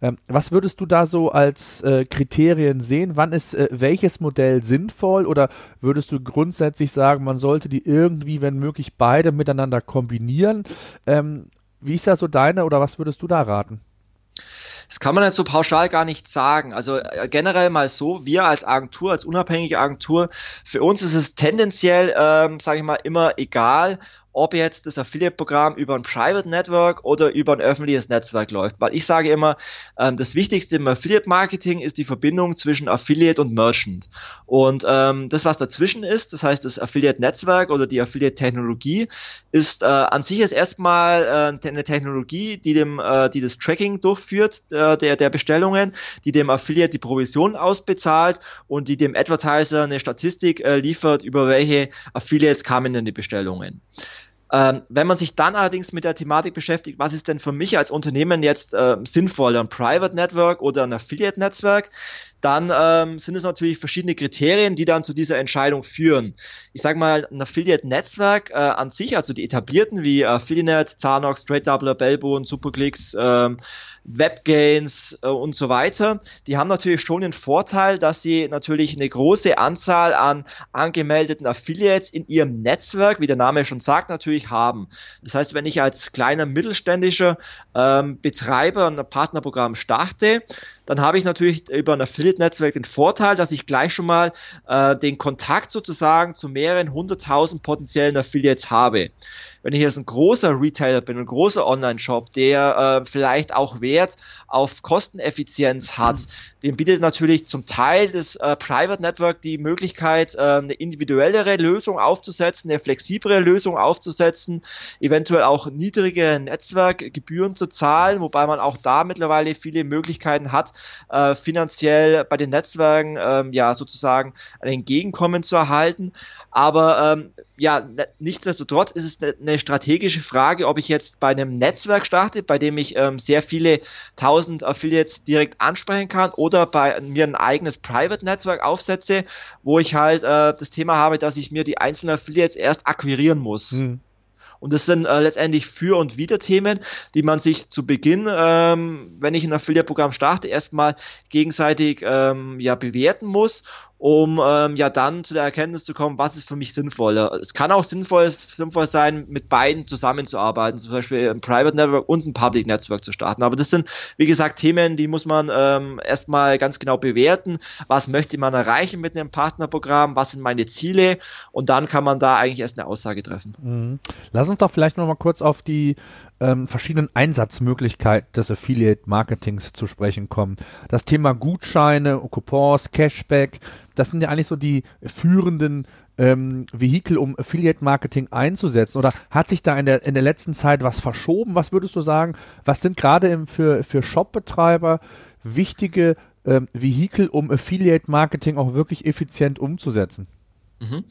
Ähm, was würdest du da so als äh, Kriterien sehen? Wann ist äh, welches Modell sinnvoll oder würdest du grundsätzlich sagen, man sollte die irgendwie, wenn möglich, beide miteinander kombinieren? Ähm, wie ist da so deine oder was würdest du da raten? Kann man jetzt so pauschal gar nicht sagen. Also äh, generell mal so, wir als Agentur, als unabhängige Agentur, für uns ist es tendenziell, ähm, sage ich mal, immer egal, ob jetzt das Affiliate-Programm über ein Private Network oder über ein öffentliches Netzwerk läuft. Weil ich sage immer, ähm, das Wichtigste im Affiliate-Marketing ist die Verbindung zwischen Affiliate und Merchant. Und ähm, das, was dazwischen ist, das heißt das Affiliate-Netzwerk oder die Affiliate-Technologie, ist äh, an sich jetzt erstmal äh, eine Technologie, die dem, äh, die das Tracking durchführt äh, der, der Bestellungen, die dem Affiliate die Provision ausbezahlt und die dem Advertiser eine Statistik äh, liefert, über welche Affiliates kamen denn die Bestellungen. Ähm, wenn man sich dann allerdings mit der Thematik beschäftigt, was ist denn für mich als Unternehmen jetzt äh, sinnvoll, ein Private Network oder ein Affiliate Netzwerk, dann ähm, sind es natürlich verschiedene Kriterien, die dann zu dieser Entscheidung führen. Ich sage mal, ein Affiliate-Netzwerk äh, an sich, also die etablierten wie Affiliate, Zanox, Trade Doubler, Bellbone, Superclicks, ähm, Webgains äh, und so weiter, die haben natürlich schon den Vorteil, dass sie natürlich eine große Anzahl an angemeldeten Affiliates in ihrem Netzwerk, wie der Name schon sagt, natürlich haben. Das heißt, wenn ich als kleiner mittelständischer ähm, Betreiber ein Partnerprogramm starte, dann habe ich natürlich über ein Affiliate-Netzwerk den Vorteil, dass ich gleich schon mal äh, den Kontakt sozusagen zu mehreren hunderttausend potenziellen Affiliates habe. Wenn ich jetzt ein großer Retailer bin, ein großer Online-Shop, der äh, vielleicht auch Wert auf Kosteneffizienz hat, dem bietet natürlich zum Teil das äh, Private Network die Möglichkeit, äh, eine individuellere Lösung aufzusetzen, eine flexiblere Lösung aufzusetzen, eventuell auch niedrige Netzwerkgebühren zu zahlen, wobei man auch da mittlerweile viele Möglichkeiten hat, äh, finanziell bei den Netzwerken ähm, ja sozusagen ein Entgegenkommen zu erhalten. Aber ähm, ja, ne, nichtsdestotrotz ist es eine, eine strategische Frage, ob ich jetzt bei einem Netzwerk starte, bei dem ich ähm, sehr viele tausend Affiliates direkt ansprechen kann oder bei mir ein eigenes Private Network aufsetze, wo ich halt äh, das Thema habe, dass ich mir die einzelnen Affiliates erst akquirieren muss. Mhm. Und das sind äh, letztendlich Für- und Wider-Themen, die man sich zu Beginn, ähm, wenn ich ein Affiliate-Programm starte, erstmal gegenseitig ähm, ja bewerten muss um ähm, ja dann zu der Erkenntnis zu kommen, was ist für mich sinnvoller. Es kann auch sinnvoll, sinnvoll sein, mit beiden zusammenzuarbeiten, zum Beispiel ein Private Network und ein Public Network zu starten. Aber das sind, wie gesagt, Themen, die muss man ähm, erstmal ganz genau bewerten. Was möchte man erreichen mit einem Partnerprogramm? Was sind meine Ziele? Und dann kann man da eigentlich erst eine Aussage treffen. Mhm. Lass uns doch vielleicht noch mal kurz auf die ähm, verschiedenen Einsatzmöglichkeiten des Affiliate-Marketings zu sprechen kommen. Das Thema Gutscheine, Coupons, Cashback, das sind ja eigentlich so die führenden ähm, Vehikel, um Affiliate-Marketing einzusetzen? Oder hat sich da in der, in der letzten Zeit was verschoben? Was würdest du sagen? Was sind gerade für, für Shop-Betreiber wichtige ähm, Vehikel, um Affiliate-Marketing auch wirklich effizient umzusetzen? Mhm.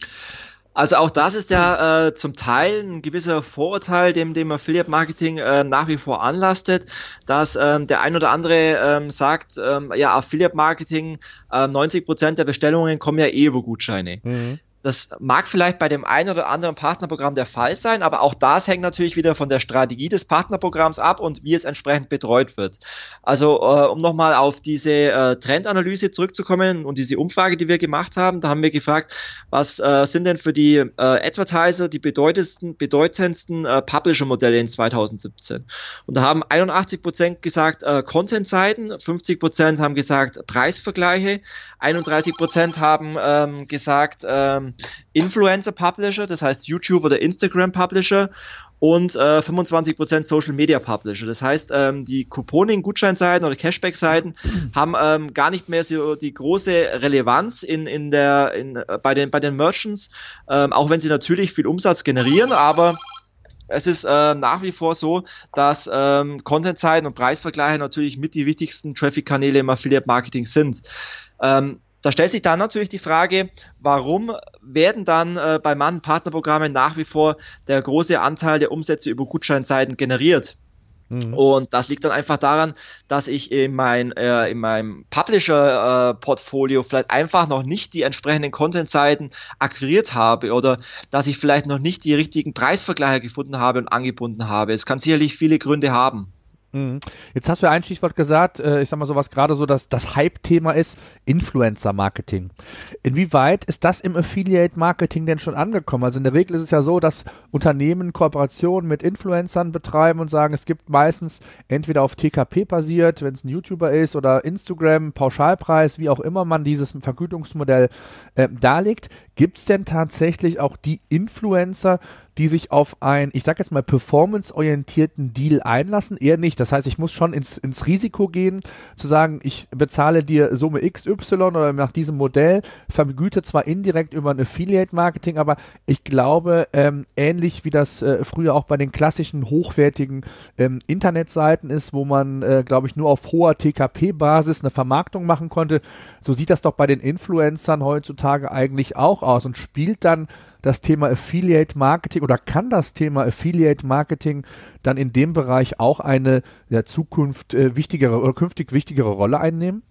Also auch das ist ja äh, zum Teil ein gewisser Vorurteil, dem dem Affiliate Marketing äh, nach wie vor anlastet, dass ähm, der ein oder andere ähm, sagt, ähm, ja Affiliate Marketing, äh, 90 Prozent der Bestellungen kommen ja eh über Gutscheine. Mhm. Das mag vielleicht bei dem einen oder anderen Partnerprogramm der Fall sein, aber auch das hängt natürlich wieder von der Strategie des Partnerprogramms ab und wie es entsprechend betreut wird. Also äh, um nochmal auf diese äh, Trendanalyse zurückzukommen und diese Umfrage, die wir gemacht haben, da haben wir gefragt, was äh, sind denn für die äh, Advertiser die bedeutendsten, bedeutendsten äh, Publisher-Modelle in 2017? Und da haben 81 Prozent gesagt äh, Content-Seiten, 50 Prozent haben gesagt Preisvergleiche, 31 Prozent haben ähm, gesagt ähm, Influencer Publisher, das heißt YouTube oder Instagram Publisher und äh, 25% Social Media Publisher. Das heißt, ähm, die Couponing-Gutscheinseiten oder Cashback-Seiten haben ähm, gar nicht mehr so die große Relevanz in, in der, in, bei, den, bei den Merchants, ähm, auch wenn sie natürlich viel Umsatz generieren, aber es ist äh, nach wie vor so, dass ähm, Content-Seiten und Preisvergleiche natürlich mit die wichtigsten Traffic-Kanäle im Affiliate-Marketing sind. Ähm, da stellt sich dann natürlich die Frage, warum werden dann äh, bei manchen Partnerprogrammen nach wie vor der große Anteil der Umsätze über Gutscheinseiten generiert? Mhm. Und das liegt dann einfach daran, dass ich in, mein, äh, in meinem Publisher-Portfolio äh, vielleicht einfach noch nicht die entsprechenden Content-Seiten akquiriert habe oder dass ich vielleicht noch nicht die richtigen Preisvergleiche gefunden habe und angebunden habe. Es kann sicherlich viele Gründe haben. Mhm. Jetzt hast du ja ein Stichwort gesagt, äh, ich sag mal so, was gerade so das, das Hype-Thema ist, Influencer-Marketing. Inwieweit ist das im Affiliate-Marketing denn schon angekommen? Also in der Regel ist es ja so, dass Unternehmen Kooperationen mit Influencern betreiben und sagen, es gibt meistens entweder auf TKP basiert, wenn es ein YouTuber ist, oder Instagram, Pauschalpreis, wie auch immer man dieses Vergütungsmodell äh, darlegt. Gibt es denn tatsächlich auch die Influencer, die sich auf einen, ich sag jetzt mal, performance-orientierten Deal einlassen? Eher nicht. Das heißt, ich muss schon ins, ins Risiko gehen, zu sagen, ich bezahle dir Summe XY oder nach diesem Modell, vergüte zwar indirekt über ein Affiliate-Marketing, aber ich glaube, ähm, ähnlich wie das äh, früher auch bei den klassischen hochwertigen ähm, Internetseiten ist, wo man, äh, glaube ich, nur auf hoher TKP-Basis eine Vermarktung machen konnte, so sieht das doch bei den Influencern heutzutage eigentlich auch aus und spielt dann das Thema Affiliate Marketing oder kann das Thema Affiliate Marketing dann in dem Bereich auch eine der Zukunft äh, wichtigere oder künftig wichtigere Rolle einnehmen?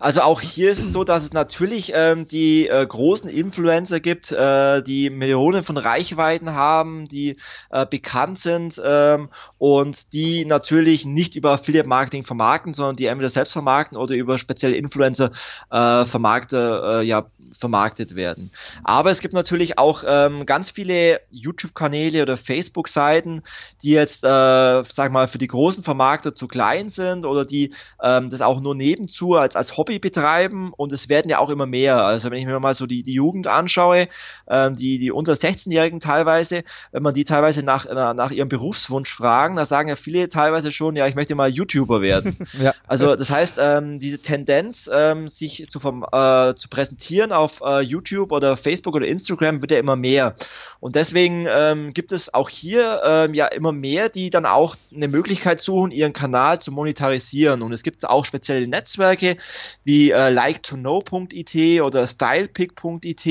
Also auch hier ist es so, dass es natürlich ähm, die äh, großen Influencer gibt, äh, die Millionen von Reichweiten haben, die äh, bekannt sind ähm, und die natürlich nicht über Affiliate Marketing vermarkten, sondern die entweder selbst vermarkten oder über spezielle Influencer äh, vermarkte, äh, ja, vermarktet werden. Aber es gibt natürlich auch ähm, ganz viele YouTube-Kanäle oder Facebook-Seiten, die jetzt, äh, sag mal, für die großen Vermarkter zu klein sind oder die ähm, das auch nur nebenzu als, als Hobby Hobby betreiben und es werden ja auch immer mehr. Also wenn ich mir mal so die, die Jugend anschaue, ähm, die, die unter 16-Jährigen teilweise, wenn man die teilweise nach, nach ihrem Berufswunsch fragen, da sagen ja viele teilweise schon, ja, ich möchte mal YouTuber werden. ja. Also das heißt, ähm, diese Tendenz, ähm, sich zu, vom, äh, zu präsentieren auf äh, YouTube oder Facebook oder Instagram wird ja immer mehr. Und deswegen ähm, gibt es auch hier ähm, ja immer mehr, die dann auch eine Möglichkeit suchen, ihren Kanal zu monetarisieren. Und es gibt auch spezielle Netzwerke wie äh, like2know.it oder stylepick.it.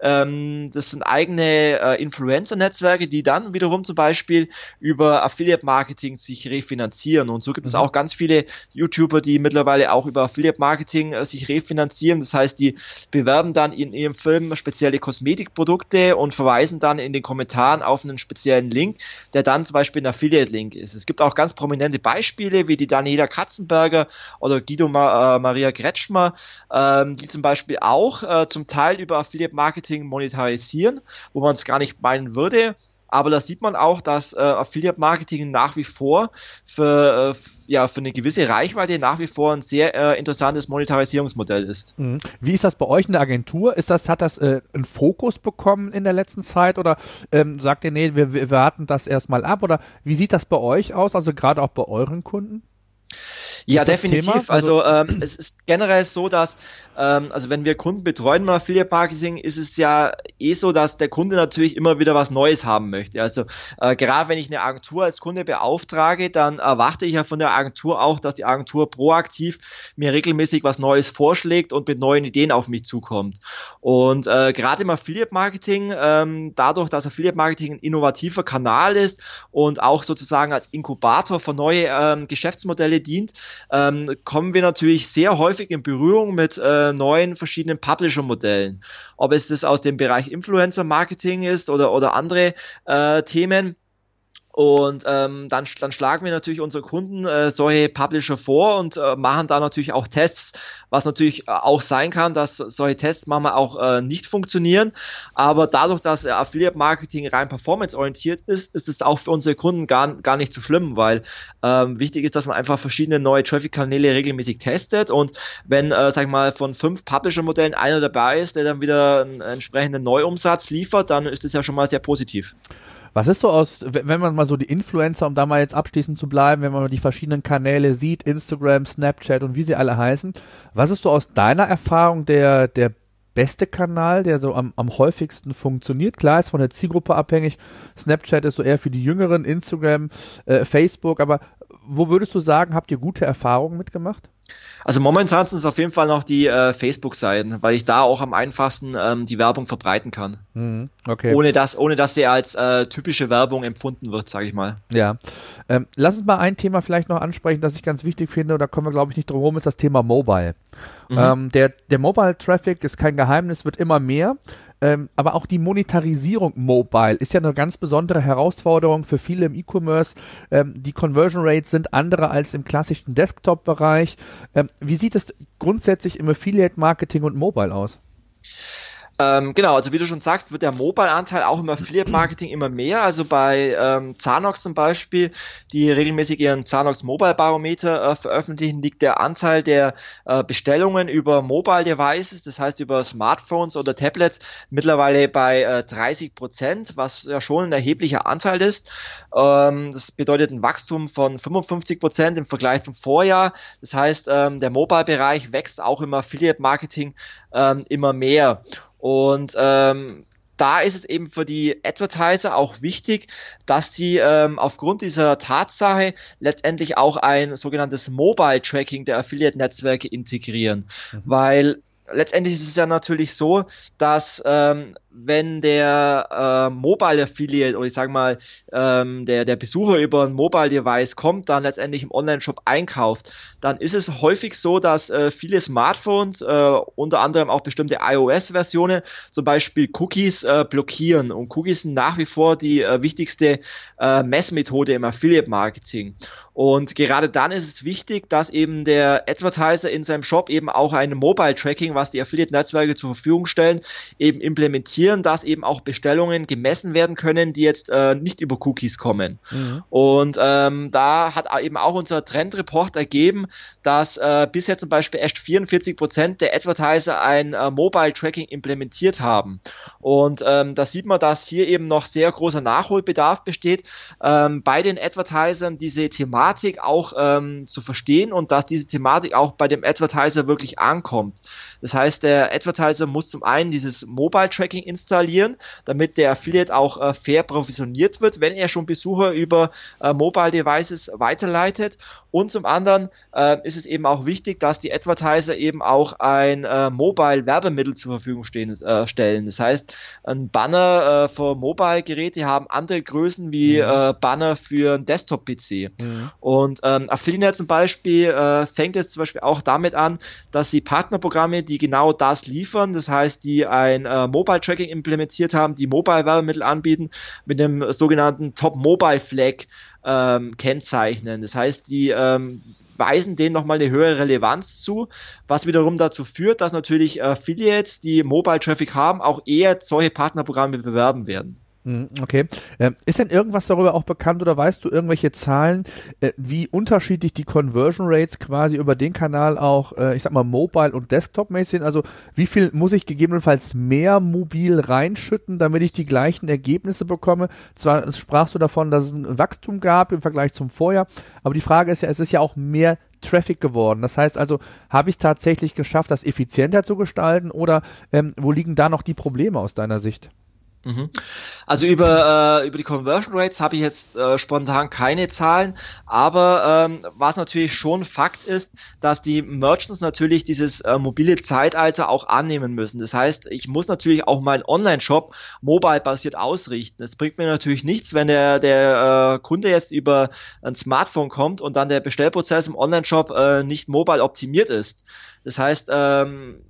Ähm, das sind eigene äh, Influencer-Netzwerke, die dann wiederum zum Beispiel über Affiliate-Marketing sich refinanzieren. Und so gibt es mhm. auch ganz viele YouTuber, die mittlerweile auch über Affiliate-Marketing äh, sich refinanzieren. Das heißt, die bewerben dann in ihrem Film spezielle Kosmetikprodukte und verweisen dann in den Kommentaren auf einen speziellen Link, der dann zum Beispiel ein Affiliate-Link ist. Es gibt auch ganz prominente Beispiele, wie die Daniela Katzenberger oder Guido Ma äh, Maria Kretschmer, ähm, die zum Beispiel auch äh, zum Teil über Affiliate-Marketing monetarisieren, wo man es gar nicht meinen würde. Aber da sieht man auch, dass äh, Affiliate Marketing nach wie vor für, äh, ja, für eine gewisse Reichweite nach wie vor ein sehr äh, interessantes Monetarisierungsmodell ist. Mhm. Wie ist das bei euch in der Agentur? Ist das, hat das äh, einen Fokus bekommen in der letzten Zeit oder ähm, sagt ihr, nee, wir, wir warten das erstmal ab? Oder wie sieht das bei euch aus, also gerade auch bei euren Kunden? Ja, definitiv. Also, also ähm, es ist generell so, dass ähm, also wenn wir Kunden betreuen im Affiliate Marketing, ist es ja eh so, dass der Kunde natürlich immer wieder was Neues haben möchte. Also äh, gerade wenn ich eine Agentur als Kunde beauftrage, dann erwarte ich ja von der Agentur auch, dass die Agentur proaktiv mir regelmäßig was Neues vorschlägt und mit neuen Ideen auf mich zukommt. Und äh, gerade im Affiliate Marketing, ähm, dadurch, dass Affiliate Marketing ein innovativer Kanal ist und auch sozusagen als Inkubator für neue ähm, Geschäftsmodelle dient, ähm, kommen wir natürlich sehr häufig in Berührung mit äh, neuen verschiedenen Publisher-Modellen. Ob es das aus dem Bereich Influencer-Marketing ist oder, oder andere äh, Themen. Und ähm, dann, dann schlagen wir natürlich unsere Kunden äh, solche Publisher vor und äh, machen da natürlich auch Tests, was natürlich äh, auch sein kann, dass solche Tests manchmal auch äh, nicht funktionieren. Aber dadurch, dass äh, Affiliate Marketing rein performanceorientiert ist, ist es auch für unsere Kunden gar, gar nicht so schlimm, weil ähm, wichtig ist, dass man einfach verschiedene neue Traffic-Kanäle regelmäßig testet und wenn, äh, sag ich mal, von fünf Publisher-Modellen einer dabei ist, der dann wieder einen entsprechenden Neuumsatz liefert, dann ist das ja schon mal sehr positiv. Was ist so aus, wenn man mal so die Influencer, um da mal jetzt abschließend zu bleiben, wenn man mal die verschiedenen Kanäle sieht, Instagram, Snapchat und wie sie alle heißen, was ist so aus deiner Erfahrung der, der beste Kanal, der so am, am häufigsten funktioniert? Klar, ist von der Zielgruppe abhängig. Snapchat ist so eher für die Jüngeren, Instagram, äh, Facebook, aber wo würdest du sagen, habt ihr gute Erfahrungen mitgemacht? Also momentan sind es auf jeden Fall noch die äh, Facebook-Seiten, weil ich da auch am einfachsten ähm, die Werbung verbreiten kann. Mhm, okay. Ohne dass, ohne dass sie als äh, typische Werbung empfunden wird, sage ich mal. Ja. Ähm, lass uns mal ein Thema vielleicht noch ansprechen, das ich ganz wichtig finde, und da kommen wir, glaube ich, nicht drum herum, ist das Thema Mobile. Mhm. Ähm, der der Mobile-Traffic ist kein Geheimnis, wird immer mehr. Ähm, aber auch die Monetarisierung mobile ist ja eine ganz besondere Herausforderung für viele im E-Commerce. Ähm, die Conversion Rates sind andere als im klassischen Desktop-Bereich. Ähm, wie sieht es grundsätzlich im Affiliate-Marketing und Mobile aus? Ähm, genau, also wie du schon sagst, wird der Mobile-Anteil auch im Affiliate-Marketing immer mehr. Also bei ähm, Zanox zum Beispiel, die regelmäßig ihren Zanox Mobile-Barometer äh, veröffentlichen, liegt der Anteil der äh, Bestellungen über Mobile-Devices, das heißt über Smartphones oder Tablets, mittlerweile bei äh, 30 Prozent, was ja schon ein erheblicher Anteil ist. Ähm, das bedeutet ein Wachstum von 55 Prozent im Vergleich zum Vorjahr. Das heißt, ähm, der Mobile-Bereich wächst auch im Affiliate-Marketing ähm, immer mehr. Und ähm, da ist es eben für die Advertiser auch wichtig, dass sie ähm, aufgrund dieser Tatsache letztendlich auch ein sogenanntes Mobile Tracking der Affiliate-Netzwerke integrieren. Mhm. Weil letztendlich ist es ja natürlich so, dass ähm, wenn der äh, Mobile Affiliate oder ich sage mal ähm, der der Besucher über ein Mobile Device kommt, dann letztendlich im Online Shop einkauft, dann ist es häufig so, dass äh, viele Smartphones, äh, unter anderem auch bestimmte iOS Versionen, zum Beispiel Cookies äh, blockieren und Cookies sind nach wie vor die äh, wichtigste äh, Messmethode im Affiliate Marketing. Und gerade dann ist es wichtig, dass eben der Advertiser in seinem Shop eben auch ein Mobile Tracking, was die Affiliate Netzwerke zur Verfügung stellen, eben implementiert etablieren, dass eben auch Bestellungen gemessen werden können, die jetzt äh, nicht über Cookies kommen. Mhm. Und ähm, da hat eben auch unser Trendreport ergeben, dass äh, bisher zum Beispiel erst 44 Prozent der Advertiser ein äh, Mobile Tracking implementiert haben. Und ähm, da sieht man, dass hier eben noch sehr großer Nachholbedarf besteht, ähm, bei den Advertisern diese Thematik auch ähm, zu verstehen und dass diese Thematik auch bei dem Advertiser wirklich ankommt. Das heißt, der Advertiser muss zum einen dieses Mobile Tracking installieren, damit der Affiliate auch äh, fair provisioniert wird, wenn er schon Besucher über äh, Mobile Devices weiterleitet. Und zum anderen äh, ist es eben auch wichtig, dass die Advertiser eben auch ein äh, Mobile Werbemittel zur Verfügung stehen, äh, stellen. Das heißt, ein Banner äh, für Mobile-Geräte haben andere Größen wie mhm. Banner für ein Desktop-PC. Mhm. Und ähm, Affiliate zum Beispiel fängt jetzt zum Beispiel auch damit an, dass sie Partnerprogramme, die genau das liefern, das heißt, die ein Mobile Tracking implementiert haben, die Mobile Werbemittel anbieten, mit dem sogenannten Top Mobile Flag ähm, kennzeichnen. Das heißt, die ähm, weisen denen nochmal eine höhere Relevanz zu, was wiederum dazu führt, dass natürlich Affiliates, die Mobile Traffic haben, auch eher solche Partnerprogramme bewerben werden. Mhm, okay. Ähm, ist denn irgendwas darüber auch bekannt oder weißt du irgendwelche Zahlen, äh, wie unterschiedlich die Conversion Rates quasi über den Kanal auch, äh, ich sag mal, mobile und desktop-mäßig sind? Also wie viel muss ich gegebenenfalls mehr mobil reinschütten, damit ich die gleichen Ergebnisse bekomme? Zwar sprachst du davon, dass es ein Wachstum gab im Vergleich zum Vorjahr, aber die Frage ist ja, es ist ja auch mehr Traffic geworden. Das heißt also, habe ich es tatsächlich geschafft, das effizienter zu gestalten oder ähm, wo liegen da noch die Probleme aus deiner Sicht? Mhm. Also über, äh, über die Conversion Rates habe ich jetzt äh, spontan keine Zahlen, aber ähm, was natürlich schon Fakt ist, dass die Merchants natürlich dieses äh, mobile Zeitalter auch annehmen müssen. Das heißt, ich muss natürlich auch meinen Online-Shop mobile-basiert ausrichten. Es bringt mir natürlich nichts, wenn der, der äh, Kunde jetzt über ein Smartphone kommt und dann der Bestellprozess im Online-Shop äh, nicht mobile optimiert ist. Das heißt, ähm,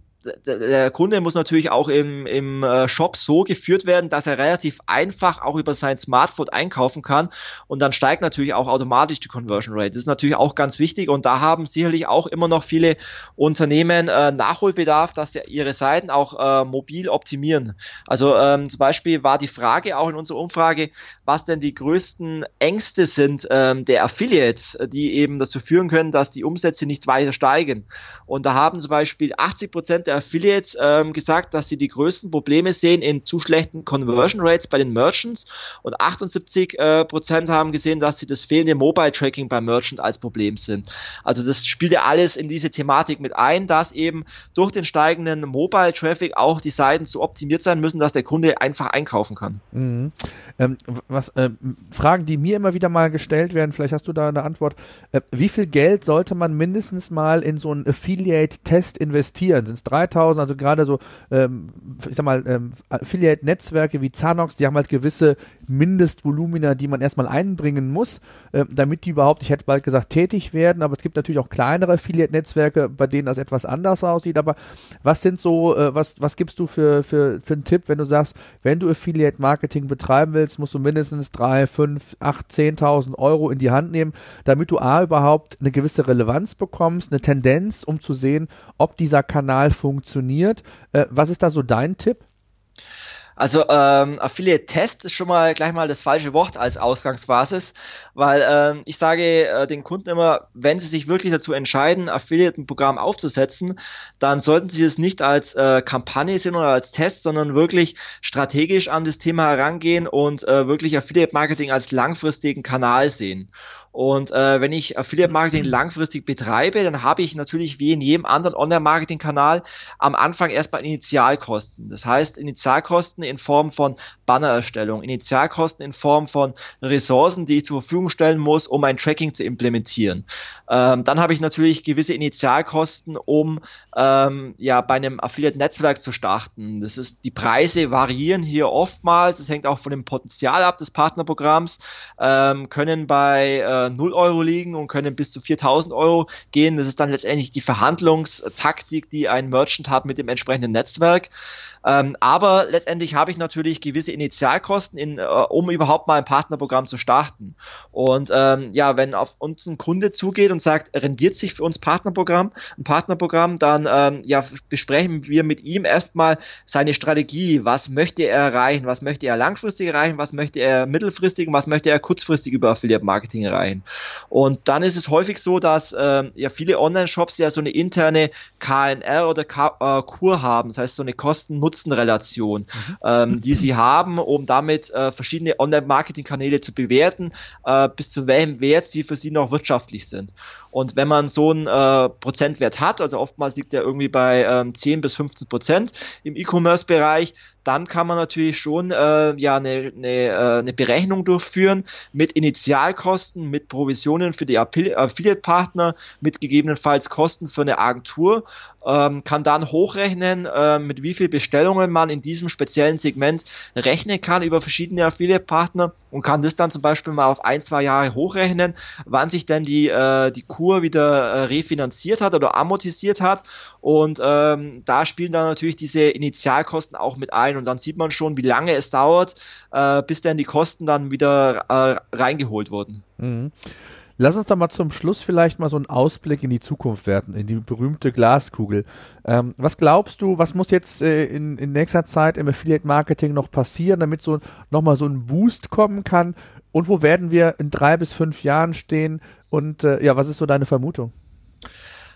der Kunde muss natürlich auch im, im äh, Shop so geführt werden, dass er relativ einfach auch über sein Smartphone einkaufen kann und dann steigt natürlich auch automatisch die Conversion Rate. Das ist natürlich auch ganz wichtig und da haben sicherlich auch immer noch viele Unternehmen äh, Nachholbedarf, dass sie ihre Seiten auch äh, mobil optimieren. Also ähm, zum Beispiel war die Frage auch in unserer Umfrage, was denn die größten Ängste sind ähm, der Affiliates, die eben dazu führen können, dass die Umsätze nicht weiter steigen. Und da haben zum Beispiel 80 Prozent der Affiliates ähm, gesagt, dass sie die größten Probleme sehen in zu schlechten Conversion Rates bei den Merchants und 78 äh, Prozent haben gesehen, dass sie das fehlende Mobile Tracking beim Merchant als Problem sind. Also das spielt ja alles in diese Thematik mit ein, dass eben durch den steigenden Mobile Traffic auch die Seiten so optimiert sein müssen, dass der Kunde einfach einkaufen kann. Mhm. Ähm, was äh, Fragen, die mir immer wieder mal gestellt werden, vielleicht hast du da eine Antwort. Äh, wie viel Geld sollte man mindestens mal in so einen Affiliate-Test investieren? Sind es 3000, also gerade so, ähm, ich sag mal, ähm, Affiliate-Netzwerke wie Zanox, die haben halt gewisse Mindestvolumina, die man erstmal einbringen muss, äh, damit die überhaupt, ich hätte bald gesagt, tätig werden, aber es gibt natürlich auch kleinere Affiliate-Netzwerke, bei denen das etwas anders aussieht, aber was sind so, äh, was, was gibst du für, für, für einen Tipp, wenn du sagst, wenn du Affiliate-Marketing betreiben willst, musst du mindestens drei, fünf, acht, zehntausend Euro in die Hand nehmen, damit du A, überhaupt eine gewisse Relevanz bekommst, eine Tendenz, um zu sehen, ob dieser Kanal funktioniert. Äh, was ist da so dein Tipp? Also ähm, Affiliate Test ist schon mal gleich mal das falsche Wort als Ausgangsbasis, weil ähm, ich sage äh, den Kunden immer, wenn sie sich wirklich dazu entscheiden, Affiliate ein Programm aufzusetzen, dann sollten sie es nicht als äh, Kampagne sehen oder als Test, sondern wirklich strategisch an das Thema herangehen und äh, wirklich Affiliate Marketing als langfristigen Kanal sehen. Und äh, wenn ich Affiliate Marketing langfristig betreibe, dann habe ich natürlich wie in jedem anderen Online-Marketing-Kanal am Anfang erstmal Initialkosten. Das heißt, Initialkosten in Form von Bannererstellung, Initialkosten in Form von Ressourcen, die ich zur Verfügung stellen muss, um ein Tracking zu implementieren. Ähm, dann habe ich natürlich gewisse Initialkosten, um ähm, ja bei einem Affiliate-Netzwerk zu starten. Das ist, die Preise variieren hier oftmals. Das hängt auch von dem Potenzial ab des Partnerprogramms, ähm, können bei äh, äh, 0 Euro liegen und können bis zu 4000 Euro gehen. Das ist dann letztendlich die Verhandlungstaktik, die ein Merchant hat mit dem entsprechenden Netzwerk. Ähm, aber letztendlich habe ich natürlich gewisse Initialkosten, in, äh, um überhaupt mal ein Partnerprogramm zu starten. Und ähm, ja, wenn auf uns ein Kunde zugeht und sagt, rendiert sich für uns Partnerprogramm, ein Partnerprogramm, dann ähm, ja, besprechen wir mit ihm erstmal seine Strategie. Was möchte er erreichen? Was möchte er langfristig erreichen? Was möchte er mittelfristig und was möchte er kurzfristig über Affiliate Marketing erreichen? Und dann ist es häufig so, dass äh, ja viele Online-Shops ja so eine interne KNR oder K äh, Kur haben, das heißt so eine Kosten Nutzen-Relation, mhm. ähm, die sie haben, um damit äh, verschiedene Online-Marketing-Kanäle zu bewerten, äh, bis zu welchem Wert sie für sie noch wirtschaftlich sind. Und wenn man so einen äh, Prozentwert hat, also oftmals liegt der irgendwie bei ähm, 10 bis 15 Prozent im E-Commerce-Bereich, dann kann man natürlich schon äh, ja eine, äh, eine Berechnung durchführen mit Initialkosten, mit Provisionen für die Affiliate-Partner, mit gegebenenfalls Kosten für eine Agentur, ähm, kann dann hochrechnen, äh, mit wie viel Bestellungen man in diesem speziellen Segment rechnen kann über verschiedene Affiliate-Partner und kann das dann zum Beispiel mal auf ein, zwei Jahre hochrechnen, wann sich denn die, äh, die Kur wieder äh, refinanziert hat oder amortisiert hat. Und ähm, da spielen dann natürlich diese Initialkosten auch mit ein und dann sieht man schon, wie lange es dauert, äh, bis dann die Kosten dann wieder äh, reingeholt wurden. Mhm. Lass uns doch mal zum Schluss vielleicht mal so einen Ausblick in die Zukunft werten, in die berühmte Glaskugel. Ähm, was glaubst du, was muss jetzt äh, in, in nächster Zeit im Affiliate Marketing noch passieren, damit so nochmal so ein Boost kommen kann? Und wo werden wir in drei bis fünf Jahren stehen? Und äh, ja, was ist so deine Vermutung?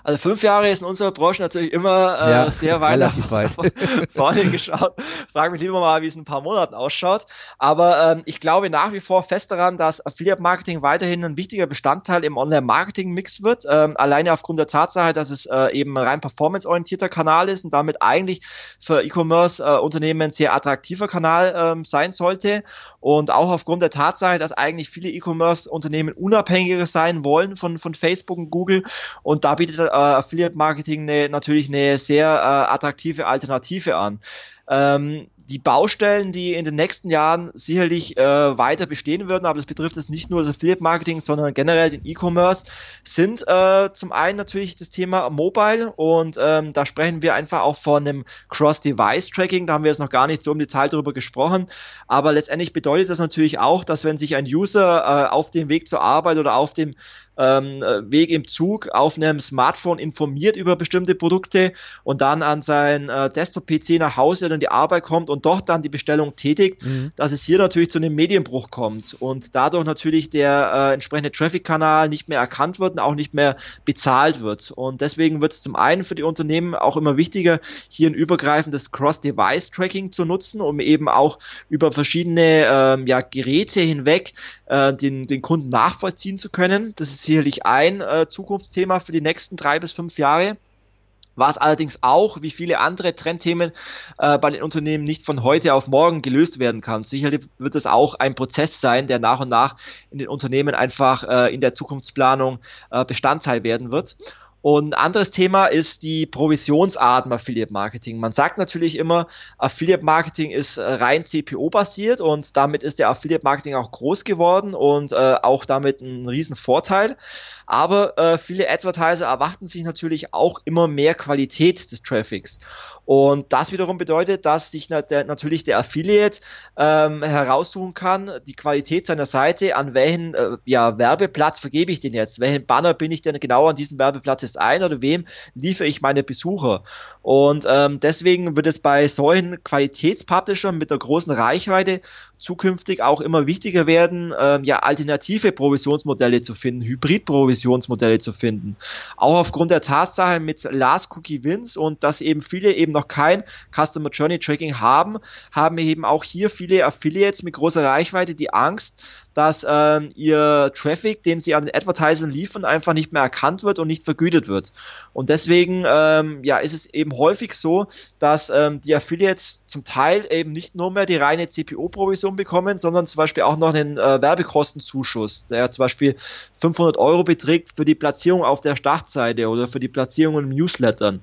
Also fünf Jahre ist in unserer Branche natürlich immer äh, ja, sehr weit, relativ weit. vorne geschaut. Frage mich lieber mal, wie es in ein paar Monaten ausschaut. Aber ähm, ich glaube nach wie vor fest daran, dass Affiliate Marketing weiterhin ein wichtiger Bestandteil im Online-Marketing-Mix wird. Ähm, alleine aufgrund der Tatsache, dass es äh, eben ein rein performance-orientierter Kanal ist und damit eigentlich für E-Commerce-Unternehmen äh, ein sehr attraktiver Kanal ähm, sein sollte. Und auch aufgrund der Tatsache, dass eigentlich viele E-Commerce-Unternehmen unabhängiger sein wollen von, von Facebook und Google. Und da bietet Affiliate Marketing eine, natürlich eine sehr äh, attraktive Alternative an. Ähm, die Baustellen, die in den nächsten Jahren sicherlich äh, weiter bestehen würden, aber das betrifft es nicht nur das Affiliate Marketing, sondern generell den E-Commerce, sind äh, zum einen natürlich das Thema Mobile und ähm, da sprechen wir einfach auch von einem Cross-Device-Tracking, da haben wir jetzt noch gar nicht so im Detail darüber gesprochen, aber letztendlich bedeutet das natürlich auch, dass wenn sich ein User äh, auf dem Weg zur Arbeit oder auf dem ähm, äh, Weg im Zug auf einem Smartphone informiert über bestimmte Produkte und dann an sein äh, Desktop-PC nach Hause oder in die Arbeit kommt und dort dann die Bestellung tätigt, mhm. dass es hier natürlich zu einem Medienbruch kommt und dadurch natürlich der äh, entsprechende Traffic-Kanal nicht mehr erkannt wird und auch nicht mehr bezahlt wird. Und deswegen wird es zum einen für die Unternehmen auch immer wichtiger, hier ein übergreifendes Cross-Device-Tracking zu nutzen, um eben auch über verschiedene ähm, ja, Geräte hinweg äh, den, den Kunden nachvollziehen zu können. Das ist sicherlich ein äh, Zukunftsthema für die nächsten drei bis fünf Jahre. Was allerdings auch, wie viele andere Trendthemen äh, bei den Unternehmen nicht von heute auf morgen gelöst werden kann. Sicherlich wird es auch ein Prozess sein, der nach und nach in den Unternehmen einfach äh, in der Zukunftsplanung äh, Bestandteil werden wird. Und ein anderes Thema ist die Provisionsart im Affiliate Marketing. Man sagt natürlich immer, Affiliate Marketing ist äh, rein CPO-basiert und damit ist der Affiliate Marketing auch groß geworden und äh, auch damit ein riesen Vorteil. Aber äh, viele Advertiser erwarten sich natürlich auch immer mehr Qualität des Traffics. Und das wiederum bedeutet, dass sich natürlich der Affiliate ähm, heraussuchen kann, die Qualität seiner Seite, an welchen äh, ja, Werbeplatz vergebe ich den jetzt, welchen Banner bin ich denn genau an diesem Werbeplatz jetzt ein oder wem liefere ich meine Besucher. Und ähm, deswegen wird es bei solchen Qualitätspublishern mit der großen Reichweite zukünftig auch immer wichtiger werden, ähm, ja alternative Provisionsmodelle zu finden, Hybrid-Provisionsmodelle zu finden. Auch aufgrund der Tatsache mit Last Cookie Wins und dass eben viele eben noch kein Customer Journey Tracking haben, haben eben auch hier viele Affiliates mit großer Reichweite die Angst, dass ähm, ihr Traffic, den sie an den Advertisern liefern, einfach nicht mehr erkannt wird und nicht vergütet wird. Und deswegen ähm, ja, ist es eben häufig so, dass ähm, die Affiliates zum Teil eben nicht nur mehr die reine CPO-Provision bekommen, sondern zum Beispiel auch noch einen äh, Werbekostenzuschuss, der zum Beispiel 500 Euro beträgt für die Platzierung auf der Startseite oder für die Platzierung in Newslettern.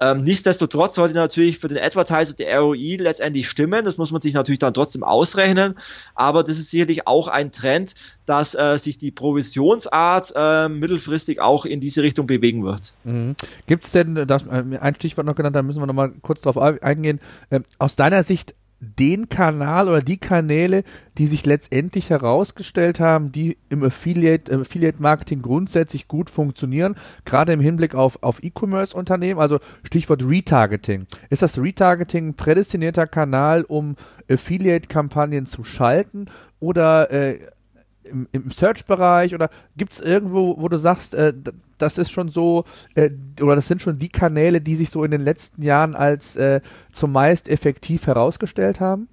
Ähm, nichtsdestotrotz sollte natürlich für den Advertiser der ROI letztendlich stimmen. Das muss man sich natürlich dann trotzdem ausrechnen. Aber das ist sicherlich auch ein Trend, dass äh, sich die Provisionsart äh, mittelfristig auch in diese Richtung bewegen wird. Mhm. Gibt es denn, das, äh, ein Stichwort noch genannt, da müssen wir nochmal kurz drauf eingehen, äh, aus deiner Sicht den Kanal oder die Kanäle, die sich letztendlich herausgestellt haben, die im Affiliate, im Affiliate Marketing grundsätzlich gut funktionieren, gerade im Hinblick auf, auf E-Commerce Unternehmen, also Stichwort Retargeting. Ist das Retargeting ein prädestinierter Kanal, um Affiliate Kampagnen zu schalten oder äh, im, im Search-Bereich oder gibt es irgendwo, wo du sagst, äh, das ist schon so, äh, oder das sind schon die Kanäle, die sich so in den letzten Jahren als äh, zumeist effektiv herausgestellt haben?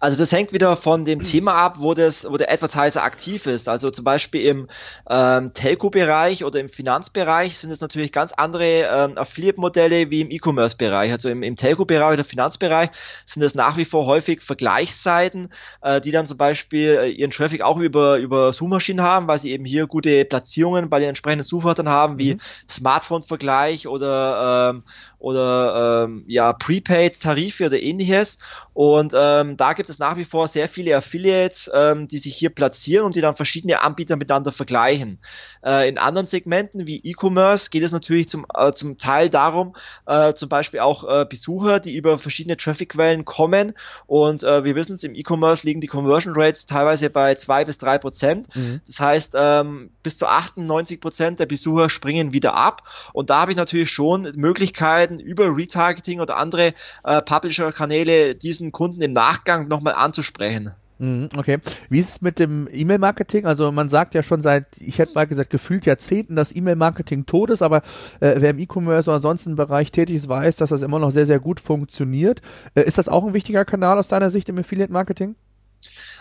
Also das hängt wieder von dem Thema ab, wo, das, wo der Advertiser aktiv ist. Also zum Beispiel im ähm, Telco-Bereich oder im Finanzbereich sind es natürlich ganz andere ähm, Affiliate-Modelle wie im E-Commerce-Bereich. Also im, im Telco-Bereich oder Finanzbereich sind es nach wie vor häufig Vergleichsseiten, äh, die dann zum Beispiel äh, ihren Traffic auch über, über Suchmaschinen haben, weil sie eben hier gute Platzierungen bei den entsprechenden Suchwörtern haben, wie mhm. Smartphone-Vergleich oder ähm, oder ähm, ja Prepaid-Tarife oder ähnliches. Und ähm, da gibt es nach wie vor sehr viele Affiliates, ähm, die sich hier platzieren und die dann verschiedene Anbieter miteinander vergleichen. Äh, in anderen Segmenten wie E-Commerce geht es natürlich zum, äh, zum Teil darum, äh, zum Beispiel auch äh, Besucher, die über verschiedene Traffic-Quellen kommen. Und äh, wir wissen es, im E-Commerce liegen die Conversion Rates teilweise bei zwei bis drei Prozent. Mhm. Das heißt, ähm, bis zu 98 Prozent der Besucher springen wieder ab. Und da habe ich natürlich schon Möglichkeiten, über Retargeting oder andere äh, Publisher-Kanäle diesen Kunden im Nachgang nochmal anzusprechen. Mhm, okay. Wie ist es mit dem E-Mail-Marketing? Also man sagt ja schon seit, ich hätte mal gesagt, gefühlt Jahrzehnten, dass E-Mail-Marketing tot ist, aber äh, wer im E-Commerce oder sonst im Bereich tätig ist, weiß, dass das immer noch sehr, sehr gut funktioniert. Äh, ist das auch ein wichtiger Kanal aus deiner Sicht im Affiliate-Marketing?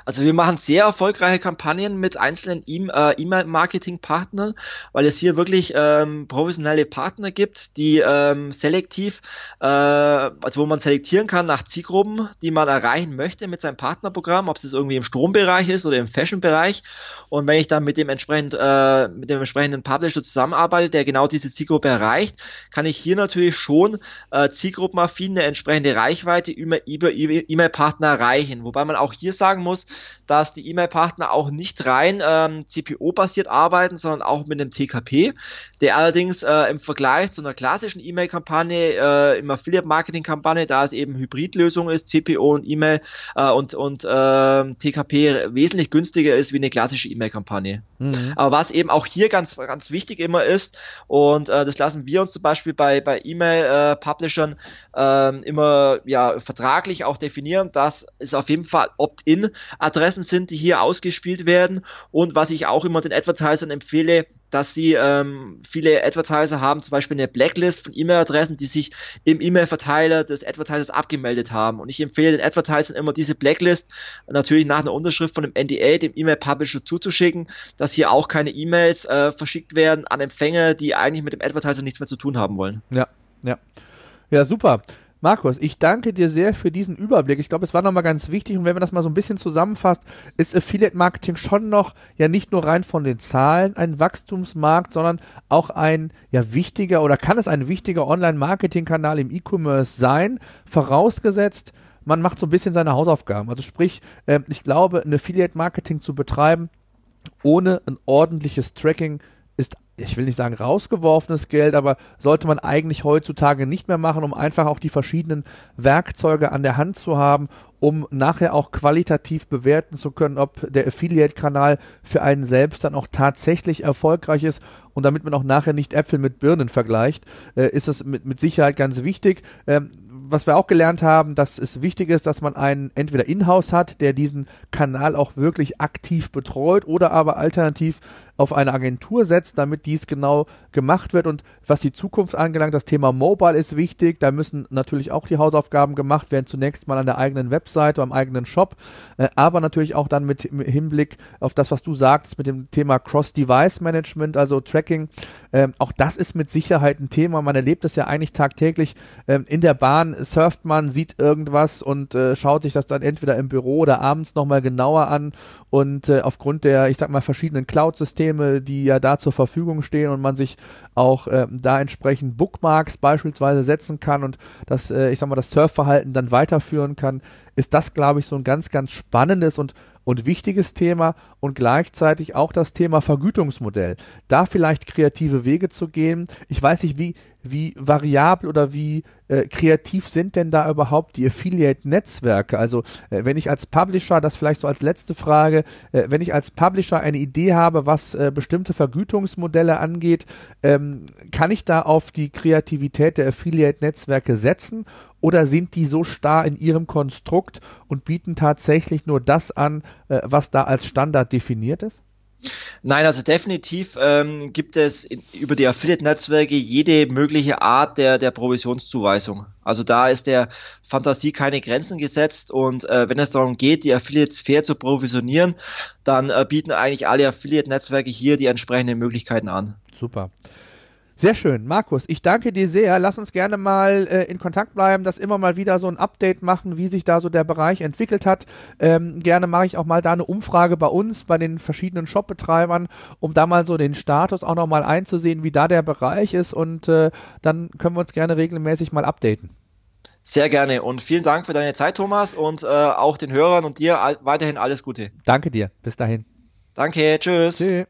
Also wir machen sehr erfolgreiche Kampagnen mit einzelnen äh, E-Mail-Marketing-Partnern, weil es hier wirklich ähm, professionelle Partner gibt, die ähm, selektiv, äh, also wo man selektieren kann nach Zielgruppen, die man erreichen möchte mit seinem Partnerprogramm, ob es irgendwie im Strombereich ist oder im Fashion-Bereich. Und wenn ich dann mit dem entsprechend, äh, mit dem entsprechenden Publisher zusammenarbeite, der genau diese Zielgruppe erreicht, kann ich hier natürlich schon äh, zielgruppenaffin eine entsprechende Reichweite über E-Mail-Partner erreichen. Wobei man auch hier sagen muss, dass die E-Mail-Partner auch nicht rein ähm, CPO-basiert arbeiten, sondern auch mit einem TKP, der allerdings äh, im Vergleich zu einer klassischen E-Mail-Kampagne, äh, im Affiliate-Marketing-Kampagne, da es eben Hybridlösung ist, CPO und E-Mail äh, und, und äh, TKP wesentlich günstiger ist wie eine klassische E-Mail-Kampagne. Mhm. Aber was eben auch hier ganz, ganz wichtig immer ist, und äh, das lassen wir uns zum Beispiel bei, bei E-Mail-Publishern äh, immer ja, vertraglich auch definieren, dass es auf jeden Fall Opt-in Adressen sind, die hier ausgespielt werden. Und was ich auch immer den Advertisern empfehle, dass sie ähm, viele Advertiser haben zum Beispiel eine Blacklist von E-Mail-Adressen, die sich im E-Mail-Verteiler des Advertisers abgemeldet haben. Und ich empfehle den Advertisern immer diese Blacklist natürlich nach einer Unterschrift von dem NDA, dem E-Mail-Publisher zuzuschicken, dass hier auch keine E-Mails äh, verschickt werden an Empfänger, die eigentlich mit dem Advertiser nichts mehr zu tun haben wollen. Ja, ja. Ja, super. Markus, ich danke dir sehr für diesen Überblick. Ich glaube, es war nochmal ganz wichtig und wenn man das mal so ein bisschen zusammenfasst, ist Affiliate Marketing schon noch ja nicht nur rein von den Zahlen ein Wachstumsmarkt, sondern auch ein ja wichtiger oder kann es ein wichtiger Online-Marketing-Kanal im E-Commerce sein, vorausgesetzt, man macht so ein bisschen seine Hausaufgaben. Also sprich, äh, ich glaube, ein Affiliate Marketing zu betreiben, ohne ein ordentliches Tracking ist, ich will nicht sagen rausgeworfenes Geld, aber sollte man eigentlich heutzutage nicht mehr machen, um einfach auch die verschiedenen Werkzeuge an der Hand zu haben, um nachher auch qualitativ bewerten zu können, ob der Affiliate-Kanal für einen selbst dann auch tatsächlich erfolgreich ist. Und damit man auch nachher nicht Äpfel mit Birnen vergleicht, äh, ist es mit, mit Sicherheit ganz wichtig. Ähm, was wir auch gelernt haben, dass es wichtig ist, dass man einen entweder in-house hat, der diesen Kanal auch wirklich aktiv betreut oder aber alternativ auf eine Agentur setzt, damit dies genau gemacht wird. Und was die Zukunft angelangt, das Thema Mobile ist wichtig. Da müssen natürlich auch die Hausaufgaben gemacht werden. Zunächst mal an der eigenen Webseite, am eigenen Shop, äh, aber natürlich auch dann mit Hinblick auf das, was du sagst, mit dem Thema Cross-Device-Management, also Tracking. Ähm, auch das ist mit Sicherheit ein Thema. Man erlebt es ja eigentlich tagtäglich ähm, in der Bahn surft man, sieht irgendwas und äh, schaut sich das dann entweder im Büro oder abends nochmal genauer an und äh, aufgrund der, ich sag mal, verschiedenen Cloud-Systeme, die ja da zur Verfügung stehen und man sich auch äh, da entsprechend Bookmarks beispielsweise setzen kann und das, äh, ich sag mal, das Surfverhalten dann weiterführen kann, ist das, glaube ich, so ein ganz, ganz spannendes und und wichtiges Thema und gleichzeitig auch das Thema Vergütungsmodell. Da vielleicht kreative Wege zu gehen. Ich weiß nicht, wie, wie variabel oder wie äh, kreativ sind denn da überhaupt die Affiliate-Netzwerke? Also äh, wenn ich als Publisher, das vielleicht so als letzte Frage, äh, wenn ich als Publisher eine Idee habe, was äh, bestimmte Vergütungsmodelle angeht, ähm, kann ich da auf die Kreativität der Affiliate-Netzwerke setzen oder sind die so starr in ihrem Konstrukt und bieten tatsächlich nur das an, äh, was da als Standard definiert ist? Nein, also definitiv ähm, gibt es in, über die Affiliate-Netzwerke jede mögliche Art der, der Provisionszuweisung. Also da ist der Fantasie keine Grenzen gesetzt und äh, wenn es darum geht, die Affiliates fair zu provisionieren, dann äh, bieten eigentlich alle Affiliate-Netzwerke hier die entsprechenden Möglichkeiten an. Super. Sehr schön. Markus, ich danke dir sehr. Lass uns gerne mal äh, in Kontakt bleiben, dass immer mal wieder so ein Update machen, wie sich da so der Bereich entwickelt hat. Ähm, gerne mache ich auch mal da eine Umfrage bei uns, bei den verschiedenen Shopbetreibern, um da mal so den Status auch nochmal einzusehen, wie da der Bereich ist und äh, dann können wir uns gerne regelmäßig mal updaten. Sehr gerne und vielen Dank für deine Zeit, Thomas, und äh, auch den Hörern und dir weiterhin alles Gute. Danke dir. Bis dahin. Danke. Tschüss. Tschüss.